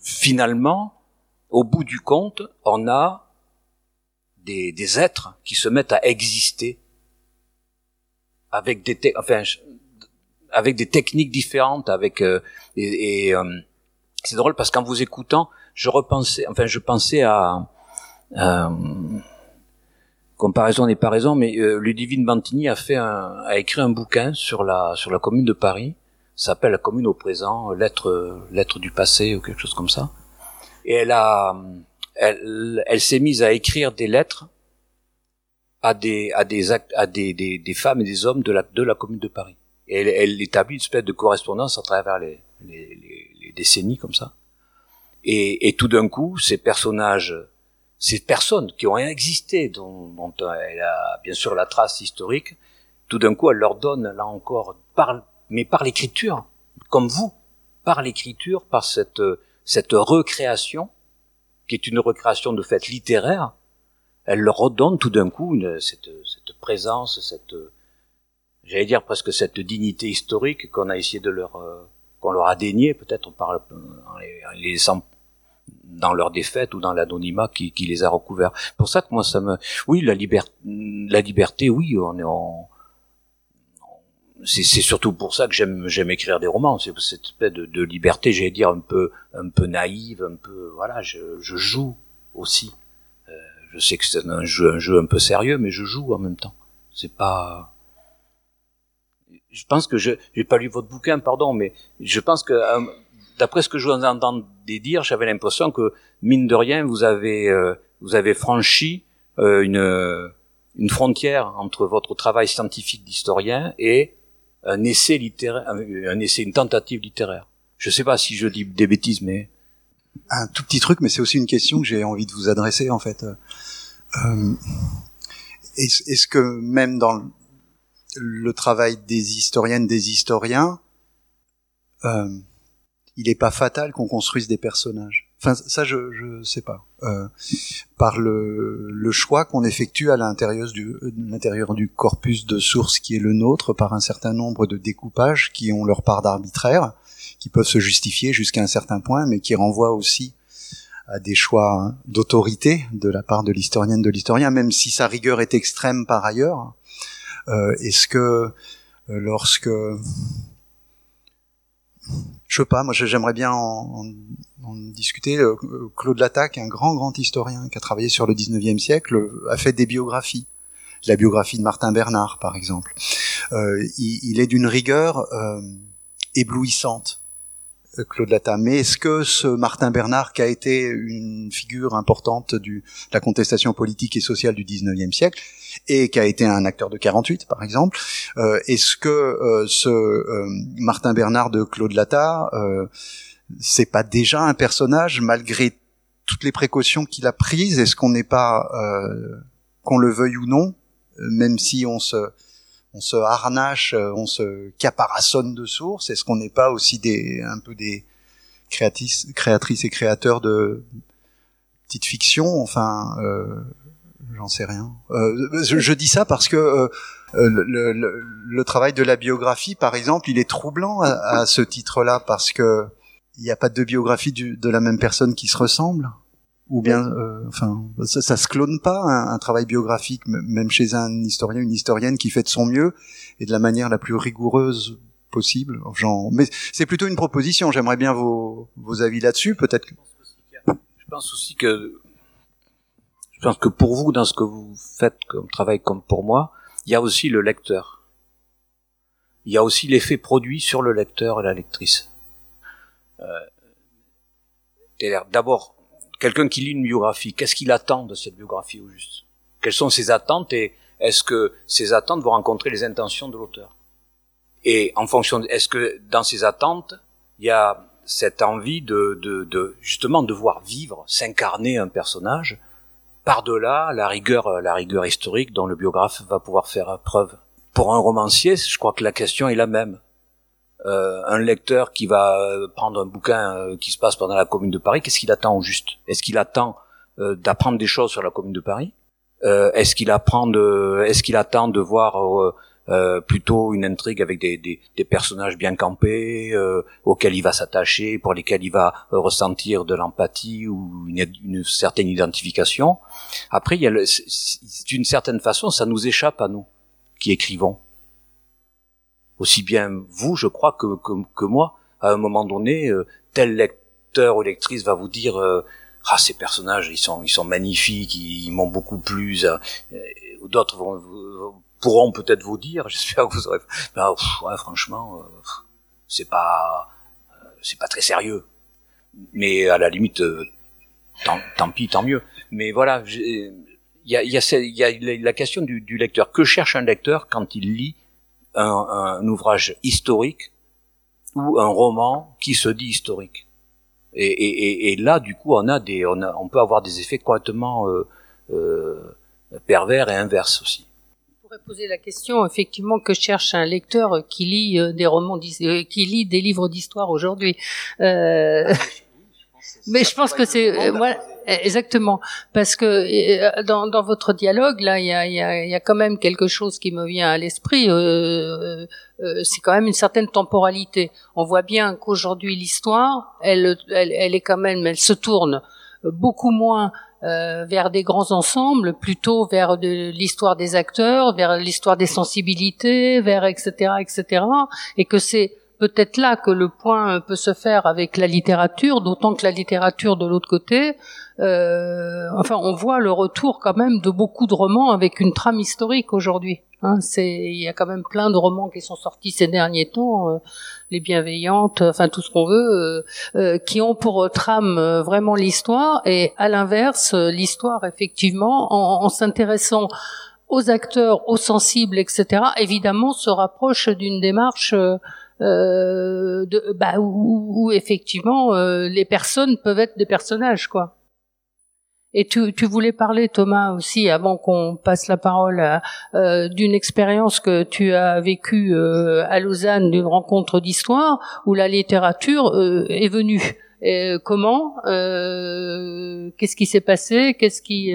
finalement, au bout du compte, on a des, des êtres qui se mettent à exister avec des, enfin, avec des techniques différentes, avec euh, et, et euh, c'est drôle parce qu'en vous écoutant, je repensais, enfin, je pensais à euh, comparaison n'est pas raison, mais euh, Ludivine Bantini a fait un, a écrit un bouquin sur la sur la commune de Paris. S'appelle la commune au présent, lettre lettre du passé ou quelque chose comme ça. Et elle a, elle, elle s'est mise à écrire des lettres à des à des à des, des, femmes et des hommes de la de la commune de Paris. Et elle, elle établit une espèce de correspondance à travers les, les, les, les décennies comme ça. Et, et tout d'un coup, ces personnages ces personnes qui ont existé, dont, dont, elle a bien sûr la trace historique, tout d'un coup elle leur donne, là encore, par, mais par l'écriture, comme vous, par l'écriture, par cette, cette recréation, qui est une recréation de fait littéraire, elle leur redonne tout d'un coup cette, cette présence, cette, j'allais dire presque cette dignité historique qu'on a essayé de leur, qu'on leur a dénié, peut-être parle en les, les dans leur défaite ou dans l'anonymat qui, qui, les a recouverts. Pour ça que moi ça me, oui la liberté, la liberté, oui, on est en, c'est, surtout pour ça que j'aime j'aime écrire des romans. C'est cette espèce de, de liberté, j'allais dire un peu un peu naïve, un peu voilà, je, je joue aussi. Euh, je sais que c'est un jeu, un jeu un peu sérieux, mais je joue en même temps. C'est pas. Je pense que je j'ai pas lu votre bouquin, pardon, mais je pense que euh, d'après ce que je vous entendais dire, j'avais l'impression que mine de rien, vous avez euh, vous avez franchi une une frontière entre votre travail scientifique d'historien et un essai littéraire, un essai, une tentative littéraire. Je sais pas si je dis des bêtises, mais un tout petit truc, mais c'est aussi une question que j'ai envie de vous adresser en fait. Euh, Est-ce que même dans le travail des historiennes, des historiens, euh, il n'est pas fatal qu'on construise des personnages Enfin, ça, je je sais pas. Euh, par le, le choix qu'on effectue à l'intérieur du du corpus de sources qui est le nôtre, par un certain nombre de découpages qui ont leur part d'arbitraire, qui peuvent se justifier jusqu'à un certain point, mais qui renvoient aussi à des choix d'autorité de la part de l'historienne de l'historien, même si sa rigueur est extrême par ailleurs. Euh, Est-ce que euh, lorsque je sais pas, moi j'aimerais bien en, discuter. Euh, Claude Lattac, un grand grand historien qui a travaillé sur le 19e siècle, a fait des biographies. La biographie de Martin Bernard, par exemple. Euh, il, est d'une rigueur euh, éblouissante. Euh, Claude Latta. Mais est-ce que ce Martin Bernard, qui a été une figure importante de la contestation politique et sociale du 19e siècle, et qui a été un acteur de 48 par exemple, euh, est-ce que euh, ce euh, Martin Bernard de Claude Latta, euh, c'est pas déjà un personnage malgré toutes les précautions qu'il a prises? Est-ce qu'on n'est pas, qu'on le veuille ou non, même si on se on se harnache, on se caparaçonne de sources? Est-ce qu'on n'est pas aussi des un peu des créatrices, créatrices et créateurs de petites fictions? Enfin, euh, j'en sais rien. Euh, je, dis ça parce que euh, le, le, travail de la biographie, par exemple, il est troublant à, ce titre-là parce que il n'y a pas de biographie du, de la même personne qui se ressemble ou bien, euh, enfin, ça, ça, se clone pas un, travail biographique, même chez un historien, une historienne qui fait de son mieux et de la manière la plus rigoureuse possible. Genre, mais c'est plutôt une proposition. J'aimerais bien vos, vos avis là-dessus, peut-être. Je pense aussi que je pense que pour vous, dans ce que vous faites comme travail comme pour moi, il y a aussi le lecteur. Il y a aussi l'effet produit sur le lecteur et la lectrice. Euh, D'abord, quelqu'un qui lit une biographie, qu'est-ce qu'il attend de cette biographie au juste? Quelles sont ses attentes et est-ce que ces attentes vont rencontrer les intentions de l'auteur? Et en fonction, est-ce que dans ces attentes, il y a cette envie de, de, de justement de voir vivre, s'incarner un personnage par-delà la rigueur, la rigueur historique dont le biographe va pouvoir faire preuve. Pour un romancier, je crois que la question est la même. Euh, un lecteur qui va prendre un bouquin euh, qui se passe pendant la Commune de Paris, qu'est-ce qu'il attend au juste? Est-ce qu'il attend euh, d'apprendre des choses sur la Commune de Paris? Euh, Est-ce qu'il apprend est-ce qu'il attend de voir euh, plutôt une intrigue avec des, des, des personnages bien campés euh, auxquels il va s'attacher, pour lesquels il va euh, ressentir de l'empathie ou une, une, certaine identification. Après, d'une certaine façon, ça nous échappe à nous qui écrivons. Aussi bien vous, je crois, que, que, que moi, à un moment donné, euh, tel lecteur ou lectrice va vous dire ah ces personnages ils sont ils sont magnifiques ils, m'ont beaucoup plu d'autres vont, pourront peut-être vous dire, j'espère que vous aurez, ben, franchement, euh, c'est pas, euh, c'est pas très sérieux. Mais à la limite, euh, tant, tant, pis, tant mieux. Mais voilà, il y a, la question du, lecteur. Que cherche un lecteur quand il lit un, ouvrage historique ou un roman qui se dit historique? Et, là, du coup, on a des, on, a, on peut avoir des effets complètement pervers et inverses aussi pourrais poser la question effectivement que cherche un lecteur qui lit euh, des romans, euh, qui lit des livres d'histoire aujourd'hui. Euh, mais je pense que c'est voilà, exactement parce que dans, dans votre dialogue là, il y a, y, a, y a quand même quelque chose qui me vient à l'esprit. Euh, euh, c'est quand même une certaine temporalité. On voit bien qu'aujourd'hui l'histoire, elle, elle, elle est quand même, elle se tourne beaucoup moins euh, vers des grands ensembles, plutôt vers de l'histoire des acteurs, vers l'histoire des sensibilités, vers etc. etc. Et que c'est peut-être là que le point peut se faire avec la littérature, d'autant que la littérature de l'autre côté, euh, enfin, on voit le retour quand même de beaucoup de romans avec une trame historique aujourd'hui. Hein, c'est, il y a quand même plein de romans qui sont sortis ces derniers temps, euh, les bienveillantes, enfin tout ce qu'on veut, euh, euh qui ont pour trame euh, vraiment l'histoire. Et à l'inverse, l'histoire, effectivement, en, s'intéressant aux acteurs, aux sensibles, etc., évidemment, se rapproche d'une démarche euh, de, bah, où, où, effectivement les personnes peuvent être des personnages, quoi. Et tu, tu, voulais parler, Thomas, aussi, avant qu'on passe la parole, euh, d'une expérience que tu as vécue euh, à Lausanne, d'une rencontre d'histoire, où la littérature euh, est venue. Et comment euh, Qu'est-ce qui s'est passé? Qu'est-ce qui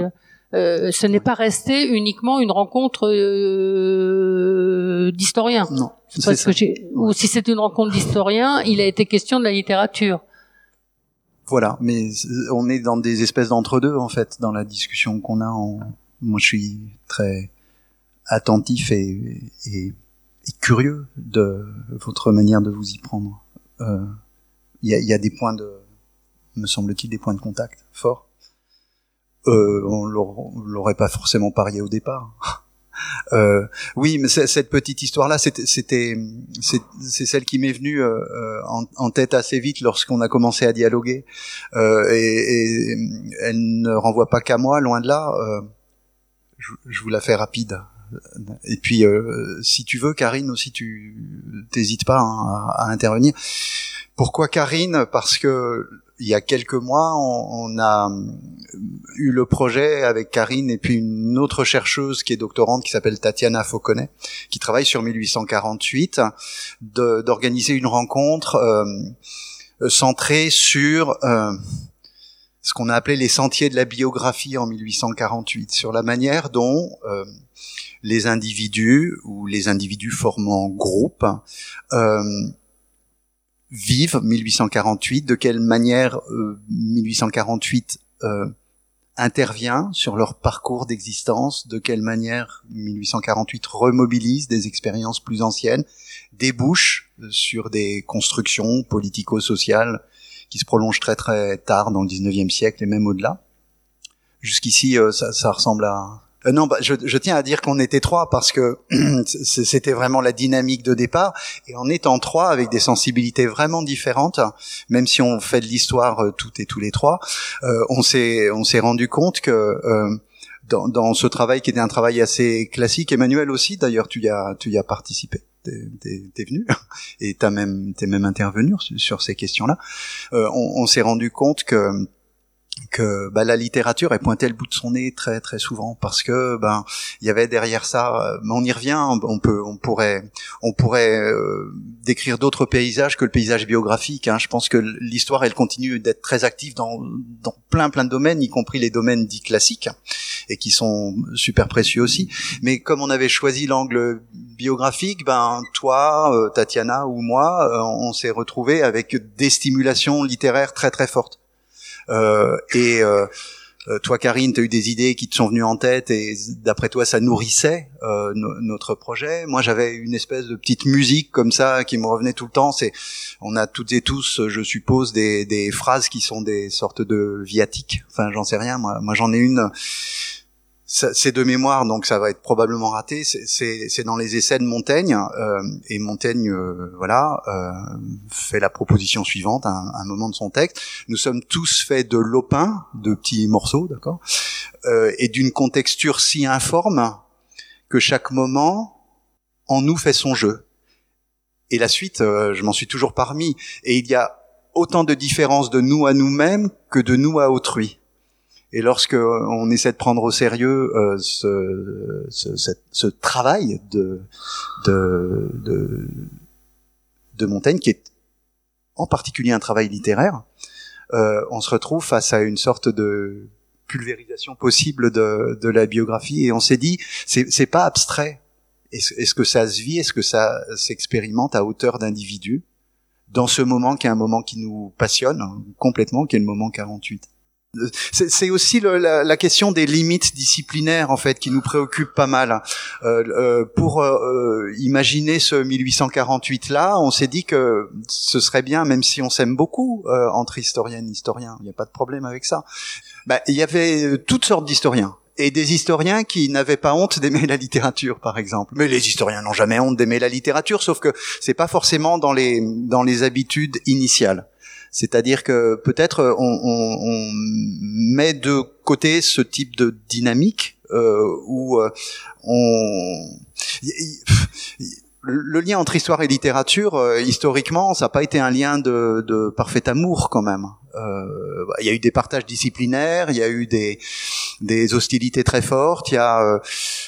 euh, ce n'est pas resté uniquement une rencontre d'historien. Non. ou si c'est une rencontre d'historien, il a été question de la littérature. Voilà, mais on est dans des espèces d'entre-deux en fait dans la discussion qu'on a. En... Moi, je suis très attentif et, curieux de votre manière de vous y prendre. Il euh, y, a, y, a, des points de, me semble-t-il, des points de contact forts. Euh, on l'aurait pas forcément parié au départ. Euh, oui, mais cette petite histoire-là, c'était, c'est celle qui m'est venue euh, euh, en, tête assez vite lorsqu'on a commencé à dialoguer, euh, et, et, elle ne renvoie pas qu'à moi, loin de là. Euh, je, vous la fais rapide. Et puis, si tu veux, Karine aussi, tu t'hésites pas hein, à intervenir. Pourquoi Karine? Parce que il y a quelques mois, on, a euh, eu le projet avec Karine et puis une autre chercheuse qui est doctorante qui s'appelle Tatiana Fauconnet, qui travaille sur 1848, d'organiser une rencontre euh, centrée sur euh, ce qu'on a appelé les sentiers de la biographie en 1848, sur la manière dont les individus ou les individus formant groupe vivent 1848, de quelle manière 1848 euh, euh, intervient sur leur parcours d'existence, de quelle manière 1848 remobilise des expériences plus anciennes, débouche euh, sur des constructions politico-sociales qui se prolongent très très tard dans le 19e siècle et même au-delà. Jusqu'ici, ça, ça ressemble à, euh, non, bah, je, je, tiens à dire qu'on était trois parce que c'était vraiment la dynamique de départ. Et en étant trois, avec des sensibilités vraiment différentes, même si on fait de l'histoire euh, toutes et tous les trois, euh, on s'est on s'est rendu compte que euh, dans, dans, ce travail qui était un travail assez classique, Emmanuel aussi, d'ailleurs, tu y as tu y as participé. T'es venu et t'as même t'es même intervenu sur, sur ces questions-là. Euh, on, on s'est rendu compte que que bah, la littérature est pointée le bout de son nez très très souvent parce que ben il y avait derrière ça euh, mais on y revient on peut on pourrait on pourrait euh, décrire d'autres paysages que le paysage biographique hein. je pense que l'histoire elle continue d'être très active dans dans plein plein de domaines y compris les domaines dits classiques et qui sont super précieux aussi mais comme on avait choisi l'angle biographique ben toi euh, Tatiana ou moi on s'est retrouvé avec des stimulations littéraires très très fortes euh, et euh, euh, toi, Karine, tu as eu des idées qui te sont venues en tête et d'après toi, ça nourrissait euh, notre projet. Moi, j'avais une espèce de petite musique comme ça qui me revenait tout le temps. C'est, on a toutes et tous, je suppose, des, des phrases qui sont des sortes de viatiques. Enfin, j'en sais rien. Moi j'en ai une c'est de mémoire, donc ça va être probablement raté. C'est dans les essais de Montaigne, euh, et Montaigne, euh, voilà, euh, fait la proposition suivante à un, moment de son texte. Nous sommes tous faits de lopins, de petits morceaux, d'accord, et d'une contexture si informe que chaque moment en nous fait son jeu. Et la suite, je m'en suis toujours parmi. Et il y a autant de différences de nous à nous-mêmes que de nous à autrui. Et lorsque on essaie de prendre au sérieux euh, ce, ce, ce, travail de, de, de, de, Montaigne, qui est en particulier un travail littéraire, euh, on se retrouve face à une sorte de pulvérisation possible de, de la biographie, et on s'est dit, c'est pas abstrait. Est-ce est que ça se vit? Est-ce que ça s'expérimente à hauteur d'individu dans ce moment qui est un moment qui nous passionne complètement, qui est le moment 48 c'est aussi le, la, la, question des limites disciplinaires en fait qui nous préoccupe pas mal. Euh, euh, pour euh, euh imaginer ce 1848 là, on s'est dit que ce serait bien, même si on s'aime beaucoup euh, entre historiennes et historiens, il n'y a pas de problème avec ça. Bah, il y avait toutes sortes d'historiens et des historiens qui n'avaient pas honte d'aimer la littérature, par exemple. Mais les historiens n'ont jamais honte d'aimer la littérature, sauf que c'est pas forcément dans les dans les habitudes initiales. C'est-à-dire que peut-être euh, on, on, on, met de côté ce type de dynamique euh, où euh, on le lien entre histoire et littérature, euh, historiquement, ça n'a pas été un lien de, de parfait amour quand même. Euh, il y a eu des partages disciplinaires, il y a eu des, des hostilités très fortes, il y a,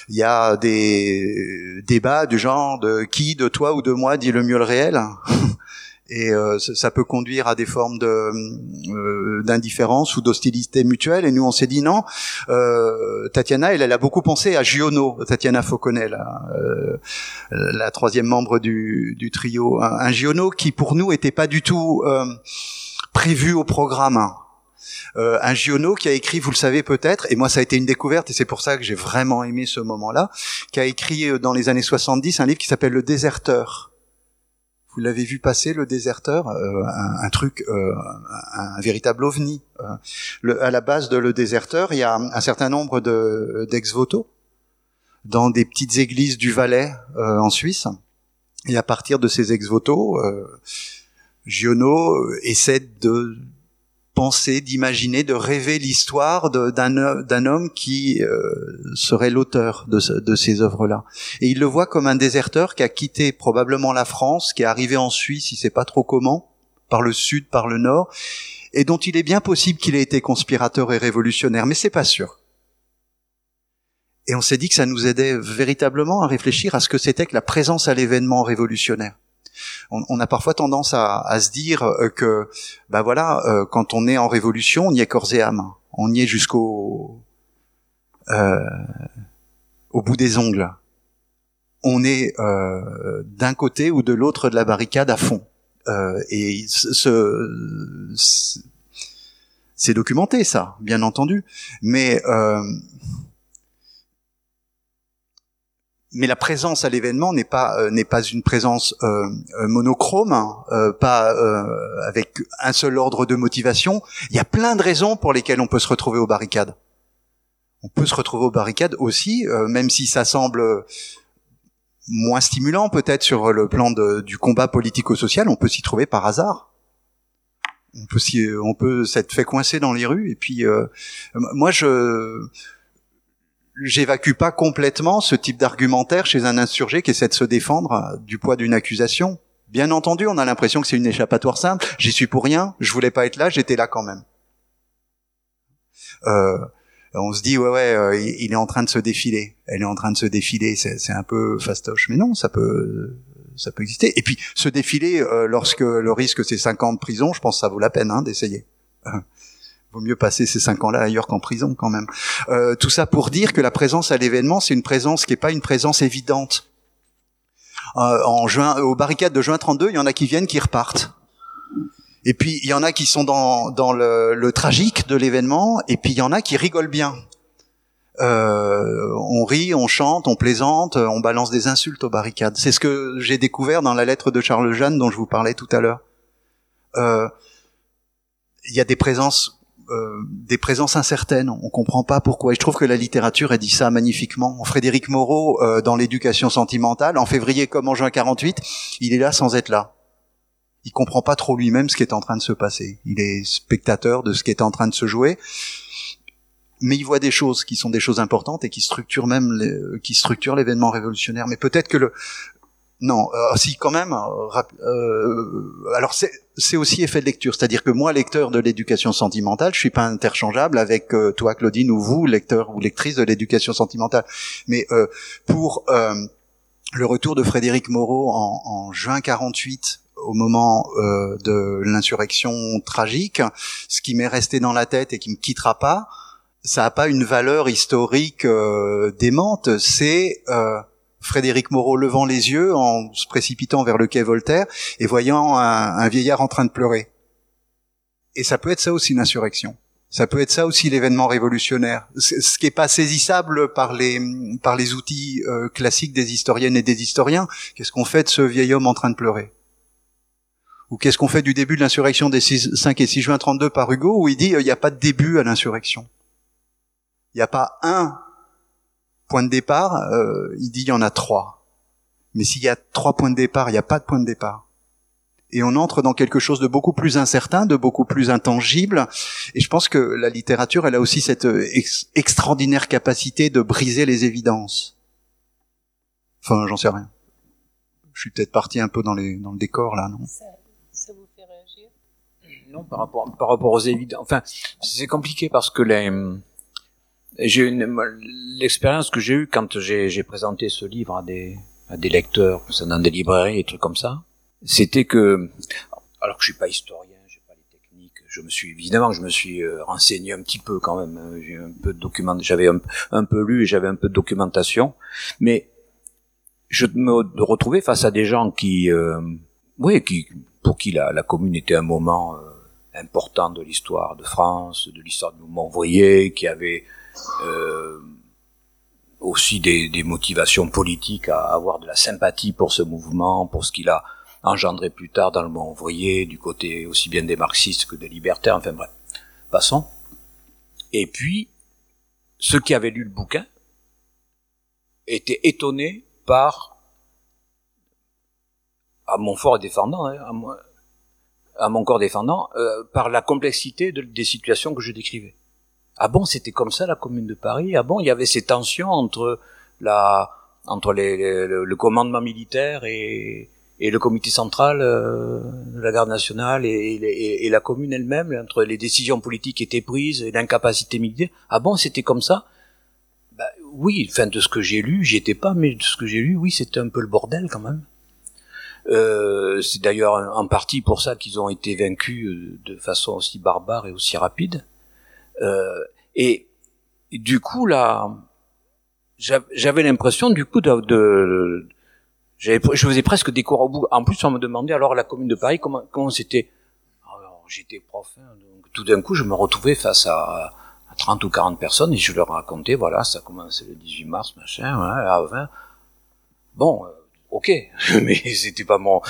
il y a des débats du genre de qui de toi ou de moi dit le mieux le réel? Et euh, ça peut conduire à des formes de euh, d'indifférence ou d'hostilité mutuelle. Et nous, on s'est dit non. Euh, Tatiana, elle, elle a beaucoup pensé à Giono, Tatiana Fauconnet, la, la troisième membre du, du trio, un, un, Giono qui pour nous était pas du tout prévu au programme. Euh, un Giono qui a écrit, vous le savez peut-être, et moi ça a été une découverte, et c'est pour ça que j'ai vraiment aimé ce moment-là, qui a écrit dans les années 70 un livre qui s'appelle Le Déserteur. Vous l'avez vu passer le déserteur, euh, un, truc, euh, un, véritable ovni. Euh. Le, à la base de le déserteur, il y a un, certain nombre de d'ex-voto dans des petites églises du Valais en Suisse. Et à partir de ces ex-voto, Giono essaie de penser, d'imaginer, de rêver l'histoire d'un homme qui euh, serait l'auteur de, ces œuvres-là. Et il le voit comme un déserteur qui a quitté probablement la France, qui est arrivé en Suisse, il sait pas trop comment, par le sud, par le nord, et dont il est bien possible qu'il ait été conspirateur et révolutionnaire, mais c'est pas sûr. Et on s'est dit que ça nous aidait véritablement à réfléchir à ce que c'était que la présence à l'événement révolutionnaire on, a parfois tendance à, se dire euh, que, bah voilà, euh, quand on est en révolution, on y est corps et âme, on y est jusqu'au euh, au bout des ongles. On est d'un côté ou de l'autre de la barricade à fond. et ce, c'est documenté ça, bien entendu. Mais mais la présence à l'événement n'est pas euh, n'est pas une présence euh, euh monochrome, hein, euh, pas avec un seul ordre de motivation. Il y a plein de raisons pour lesquelles on peut se retrouver aux barricades. On peut se retrouver aux barricades aussi, même si ça semble moins stimulant peut-être sur le plan de, du combat politico-social, on peut s'y trouver par hasard. On peut, on peut s'être fait coincer dans les rues et puis moi je j'évacue pas complètement ce type d'argumentaire chez un insurgé qui essaie de se défendre euh, du poids d'une accusation. Bien entendu, on a l'impression que c'est une échappatoire simple. J'y suis pour rien. Je voulais pas être là. J'étais là quand même. Euh, on se dit ouais ouais, euh, il est en train de se défiler. Elle est en train de se défiler. C'est un peu fastoche, mais non, ça peut ça peut exister. Et puis se défiler euh, lorsque le risque c'est 5 ans de prison, je pense que ça vaut la peine hein, d'essayer vaut mieux passer ces cinq ans-là ailleurs qu'en prison quand même. Euh, tout ça pour dire que la présence à l'événement, c'est une présence qui n'est pas une présence évidente. Euh, en juin, aux barricades de juin 32, il y en a qui viennent, qui repartent. Et puis il y en a qui sont dans, dans le, le tragique de l'événement, et puis il y en a qui rigolent bien. Euh, on rit, on chante, on plaisante, on balance des insultes aux barricades. C'est ce que j'ai découvert dans la lettre de Charles Jeanne dont je vous parlais tout à l'heure. Euh, il y a des présences euh, des présences incertaines. On comprend pas pourquoi. Et je trouve que la littérature a dit ça magnifiquement. Frédéric Moreau, euh, dans l'éducation sentimentale, en février comme en juin 48, il est là sans être là. Il comprend pas trop lui-même ce qui est en train de se passer. Il est spectateur de ce qui est en train de se jouer, mais il voit des choses qui sont des choses importantes et qui structurent même les, qui structurent l'événement révolutionnaire. Mais peut-être que le, non, euh, si quand même. Euh, euh, alors c'est aussi effet de lecture, c'est-à-dire que moi, lecteur de l'éducation sentimentale, je suis pas interchangeable avec toi, Claudine, ou vous, lecteur ou lectrice de l'éducation sentimentale. Mais pour le retour de Frédéric Moreau en, en juin 48 au moment de l'insurrection tragique, ce qui m'est resté dans la tête et qui me quittera pas, ça a pas une valeur historique démente, c'est Frédéric Moreau levant les yeux en se précipitant vers le quai Voltaire et voyant un, vieillard en train de pleurer. Et ça peut être ça aussi une insurrection. Ça peut être ça aussi l'événement révolutionnaire. Ce qui est pas saisissable par les outils euh, classiques des historiennes et des historiens. Qu'est-ce qu'on fait de ce vieil homme en train de pleurer? Ou qu'est-ce qu'on fait du début de l'insurrection des 5 et 6 juin 32 par Hugo où il dit euh, il n'y a pas de début à l'insurrection. Il n'y a pas un point de départ. Euh, il dit il y en a trois. Mais s'il y a trois points de départ, il n'y a pas de point de départ et on entre dans quelque chose de beaucoup plus incertain, de beaucoup plus intangible. Et je pense que la littérature, elle a aussi cette euh, extraordinaire capacité de briser les évidences. Enfin, j'en sais rien. Je suis peut-être parti un peu dans, les, dans le décor là, non? Ça, ça vous fait réagir? Non, par rapport, par rapport aux évidences. Enfin, c'est compliqué parce que les j'ai l'expérience que j'ai eue quand j'ai présenté ce livre à des, à des lecteurs, dans des librairies et trucs comme ça c'était que, alors que je suis pas historien, j'ai pas les techniques, je me suis évidemment, je me suis euh, renseigné un petit peu quand même. Hein, j'ai un peu de document, j'avais un, peu lu et j'avais un peu de documentation, mais je me retrouvais face à des gens qui, euh, oui, qui pour qui la, commune était un moment euh, important de l'histoire de France, de l'histoire du mouvement ouvrier, qui avait aussi des, des, motivations politiques à avoir de la sympathie pour ce mouvement, pour ce qu'il a engendré plus tard dans le monde ouvrier, du côté aussi bien des marxistes que des libertaires, enfin bref. Passons. Et puis, ceux qui avaient lu le bouquin étaient étonnés par, à mon fort défendant, hein, à, mon, corps défendant, euh, par la complexité des situations que je décrivais. Ah bon, c'était comme ça la Commune de Paris. Ah bon, il y avait ces tensions entre la, entre le commandement militaire et, et le comité central euh, de la garde nationale et, la commune elle-même, entre les décisions politiques qui étaient prises et l'incapacité militaire. Ah bon, c'était comme ça? Bah, Oui, enfin de ce que j'ai lu, j'y étais pas, mais de ce que j'ai lu, oui, c'était un peu le bordel quand même. Euh, c'est d'ailleurs en partie pour ça qu'ils ont été vaincus euh, de façon aussi barbare et aussi rapide. Et, du coup là, j'avais l'impression du coup de je faisais presque des cours au bout. En plus, on me demandait alors la commune de Paris comment comment c'était. Alors j'étais prof, hein, donc tout d'un coup, je me retrouvais face à, à, 30 ou 40 personnes et je leur racontais, voilà, ça commençait le 18 mars, machin, à 20. Bon, euh, ok, mais c'était pas mon.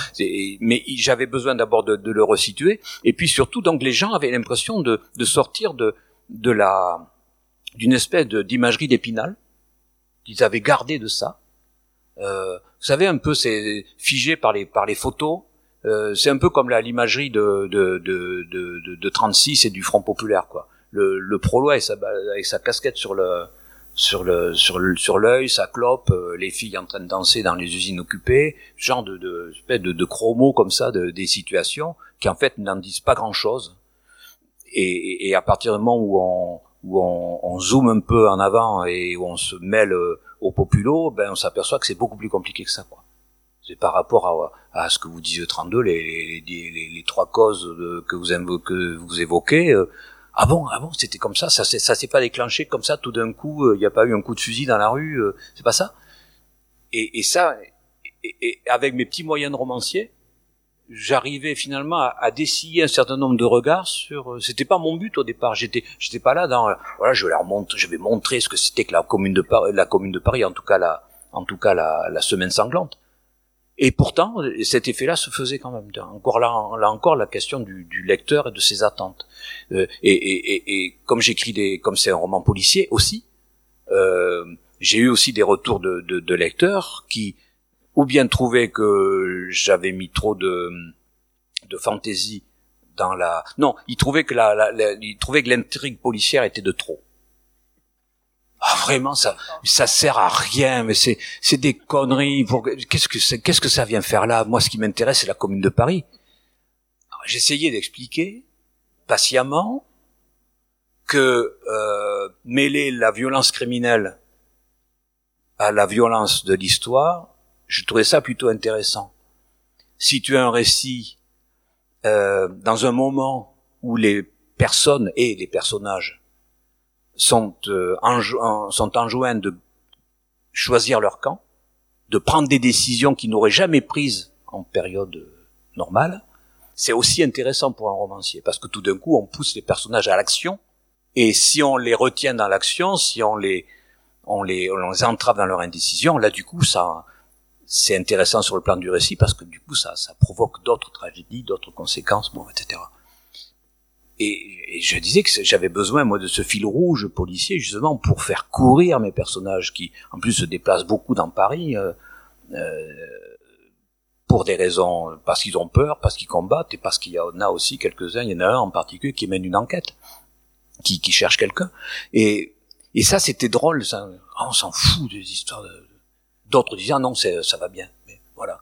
Mais j'avais besoin d'abord de, de, le resituer, et puis surtout, donc les gens avaient l'impression de, de sortir de de la d'une espèce d'imagerie d'épinal qu'ils avaient gardé de ça euh, vous savez un peu c'est figé par les par les photos. Euh, c'est un peu comme l'imagerie de de, de, de, de 36 et du Front populaire quoi. Le, le prolo avec sa, avec sa casquette sur le sur le sur le, sur l'œil, sa clope, euh, les filles en train de danser dans les usines occupées, genre de de de, de chromos comme ça, de, des situations qui en fait n'en disent pas grand chose. Et, et à partir du moment où on où on, on zoome un peu en avant et où on se mêle au populo, ben on s'aperçoit que c'est beaucoup plus compliqué que ça, quoi. C'est par rapport à, à, ce que vous disiez 32, les, les, les, les trois causes que vous que vous évoquez. Euh, ah bon, ah bon, c'était comme ça, ça, ça s'est pas déclenché comme ça tout d'un coup. Euh, il n'y a pas eu un coup de fusil dans la rue, euh, c'est pas ça? Et, et ça, et, et, avec mes petits moyens de romancier, j'arrivais finalement à, à, dessiller un certain nombre de regards sur. Euh, c'était pas mon but au départ. J'étais, j'étais pas là dans. Euh, voilà, je vais leur montrer, je vais montrer ce que c'était que la commune de Paris, la commune de Paris, en tout cas la, en tout cas la, la semaine sanglante. Et pourtant, cet effet-là se faisait quand même. Encore là, là encore, la question du, du lecteur et de ses attentes. Euh, et, et, et, et, comme j'écris des, comme c'est un roman policier aussi, euh, j'ai eu aussi des retours de, de, de lecteurs qui ou bien trouver que j'avais mis trop de, de fantaisie dans la. Non, il trouvait que la, la, trouvait que l'intrigue policière était de trop. Ah, vraiment, ça, ça sert à rien, mais c'est, c'est des conneries. Qu'est-ce que c'est, qu'est-ce que ça vient faire là? Moi, ce qui m'intéresse, c'est la Commune de Paris. J'essayais d'expliquer patiemment que euh, mêler la violence criminelle à la violence de l'histoire, je trouvais ça plutôt intéressant. Si tu as un récit euh, dans un moment où les personnes et les personnages sont, euh, sont enjoints de choisir leur camp, de prendre des décisions qu'ils n'auraient jamais prises en période normale, c'est aussi intéressant pour un romancier, parce que tout d'un coup, on pousse les personnages à l'action Et si on les retient dans l'action, si on les, on les, on les entrave dans leur indécision, là du coup ça, c'est intéressant sur le plan du récit parce que du coup ça, ça provoque d'autres tragédies, d'autres conséquences, bon, etc. Et, je disais que j'avais besoin moi de ce fil rouge policier justement pour faire courir mes personnages qui en plus se déplacent beaucoup dans Paris euh, euh, pour des raisons parce qu'ils ont peur, parce qu'ils combattent et parce qu'il y en a aussi quelques-uns, il y en a un en particulier qui mène une enquête, qui, qui cherche quelqu'un. Et, et ça c'était drôle, ça, on s'en fout des histoires. D'autres disaient ah non ça va bien, mais voilà.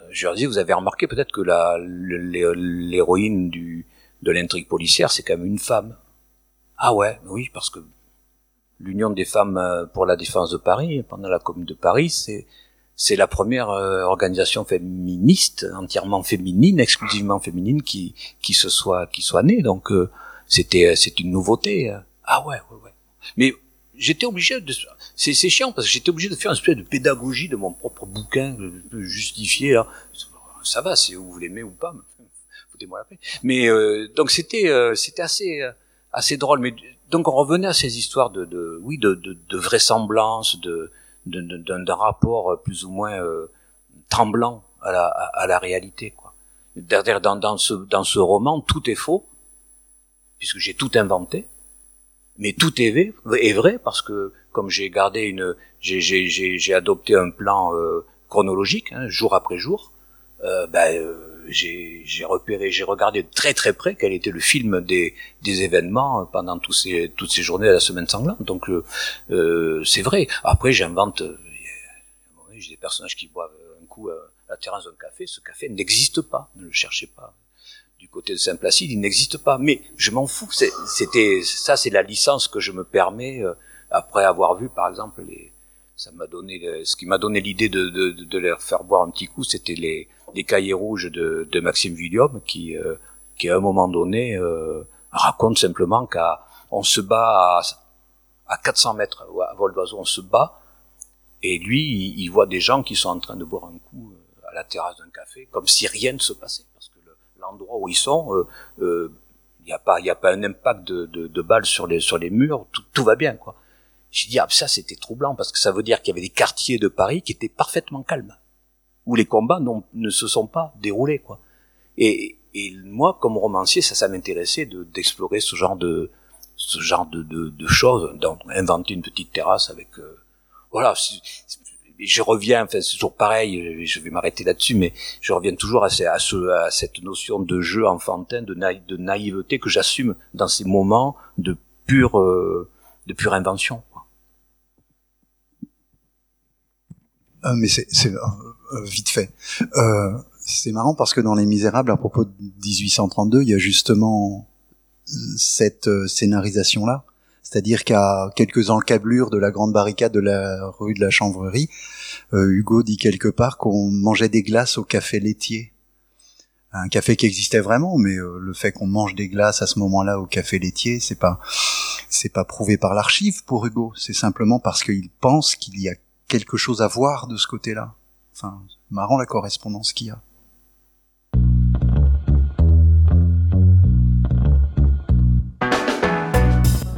Euh, je leur disais vous avez remarqué peut-être que l'héroïne du de l'intrigue policière, c'est quand même une femme. Ah ouais, oui, parce que l'Union des femmes euh, pour la défense de Paris, pendant la Commune de Paris, c'est c'est la première euh, organisation féministe, entièrement féminine, exclusivement féminine, qui qui se soit qui soit née. Donc c'était c'est une nouveauté. Ah ouais, ouais, ouais. Mais j'étais obligé de c'est chiant parce que j'étais obligé de faire une espèce de pédagogie de mon propre bouquin, de justifier. Là. Ça va, si vous l'aimez ou pas moi Mais euh, donc c'était euh, c'était assez euh, assez drôle. Mais donc on revenait à ces histoires de, de oui de, de, de vraisemblance, de d'un rapport plus ou moins tremblant à la, à, la réalité. Quoi. Derrière dans, dans ce dans ce roman, tout est faux puisque j'ai tout inventé, mais tout est vrai, parce que comme j'ai gardé une j'ai adopté un plan chronologique hein, jour après jour, euh, ben j'ai repéré, j'ai regardé de très très près quel était le film des, événements pendant ces, toutes ces journées à la semaine sanglante. Donc euh, euh c'est vrai. Après j'invente, euh, j'ai des personnages qui boivent un coup à la terrasse d'un café. Ce café n'existe pas, ne le cherchez pas. Du côté de Saint-Placide, il n'existe pas. Mais je m'en fous. C'était ça, c'est la licence que je me permets euh, après avoir vu, par exemple, les ça m'a donné ce qui m'a donné l'idée de, de, de, leur faire boire un petit coup, c'était les, les cahiers rouges de, de Maxime Villium qui, euh, qui à un moment donné euh, raconte simplement qu'on se bat à, à 400 mètres à vol d'oiseau, on se bat et lui il, voit des gens qui sont en train de boire un coup euh, à la terrasse d'un café comme si rien ne se passait l'endroit où ils sont il n'y a pas a pas un impact de, de, balles sur les sur les murs tout, tout va bien quoi j'ai dit ah ça c'était troublant parce que ça veut dire qu'il y avait des quartiers de Paris qui étaient parfaitement calmes où les combats ne se sont pas déroulés quoi. Et, et moi, comme romancier, ça, ça m'intéressait d'explorer ce genre de ce genre de, de, choses, donc inventer une petite terrasse avec euh, voilà. Je reviens, enfin c'est toujours pareil. Je vais m'arrêter là-dessus, mais je reviens toujours à, à, ce, à cette notion de jeu enfantin, de, naïveté que j'assume dans ces moments de pure euh, de pure invention. Euh, mais c'est euh, vite fait. Euh, c'est marrant parce que dans Les Misérables, à propos de 1832, il y a justement cette euh, scénarisation-là. C'est-à-dire qu'à quelques encablures de la grande barricade de la rue de la Chanvrerie, Hugo dit quelque part qu'on mangeait des glaces au café laitier. Un café qui existait vraiment, mais le fait qu'on mange des glaces à ce moment-là au café laitier, c'est pas c'est pas prouvé par l'archive pour Hugo. C'est simplement parce qu'il pense qu'il y a quelque chose à voir de ce côté-là. Enfin, marrant la correspondance qu'il y a.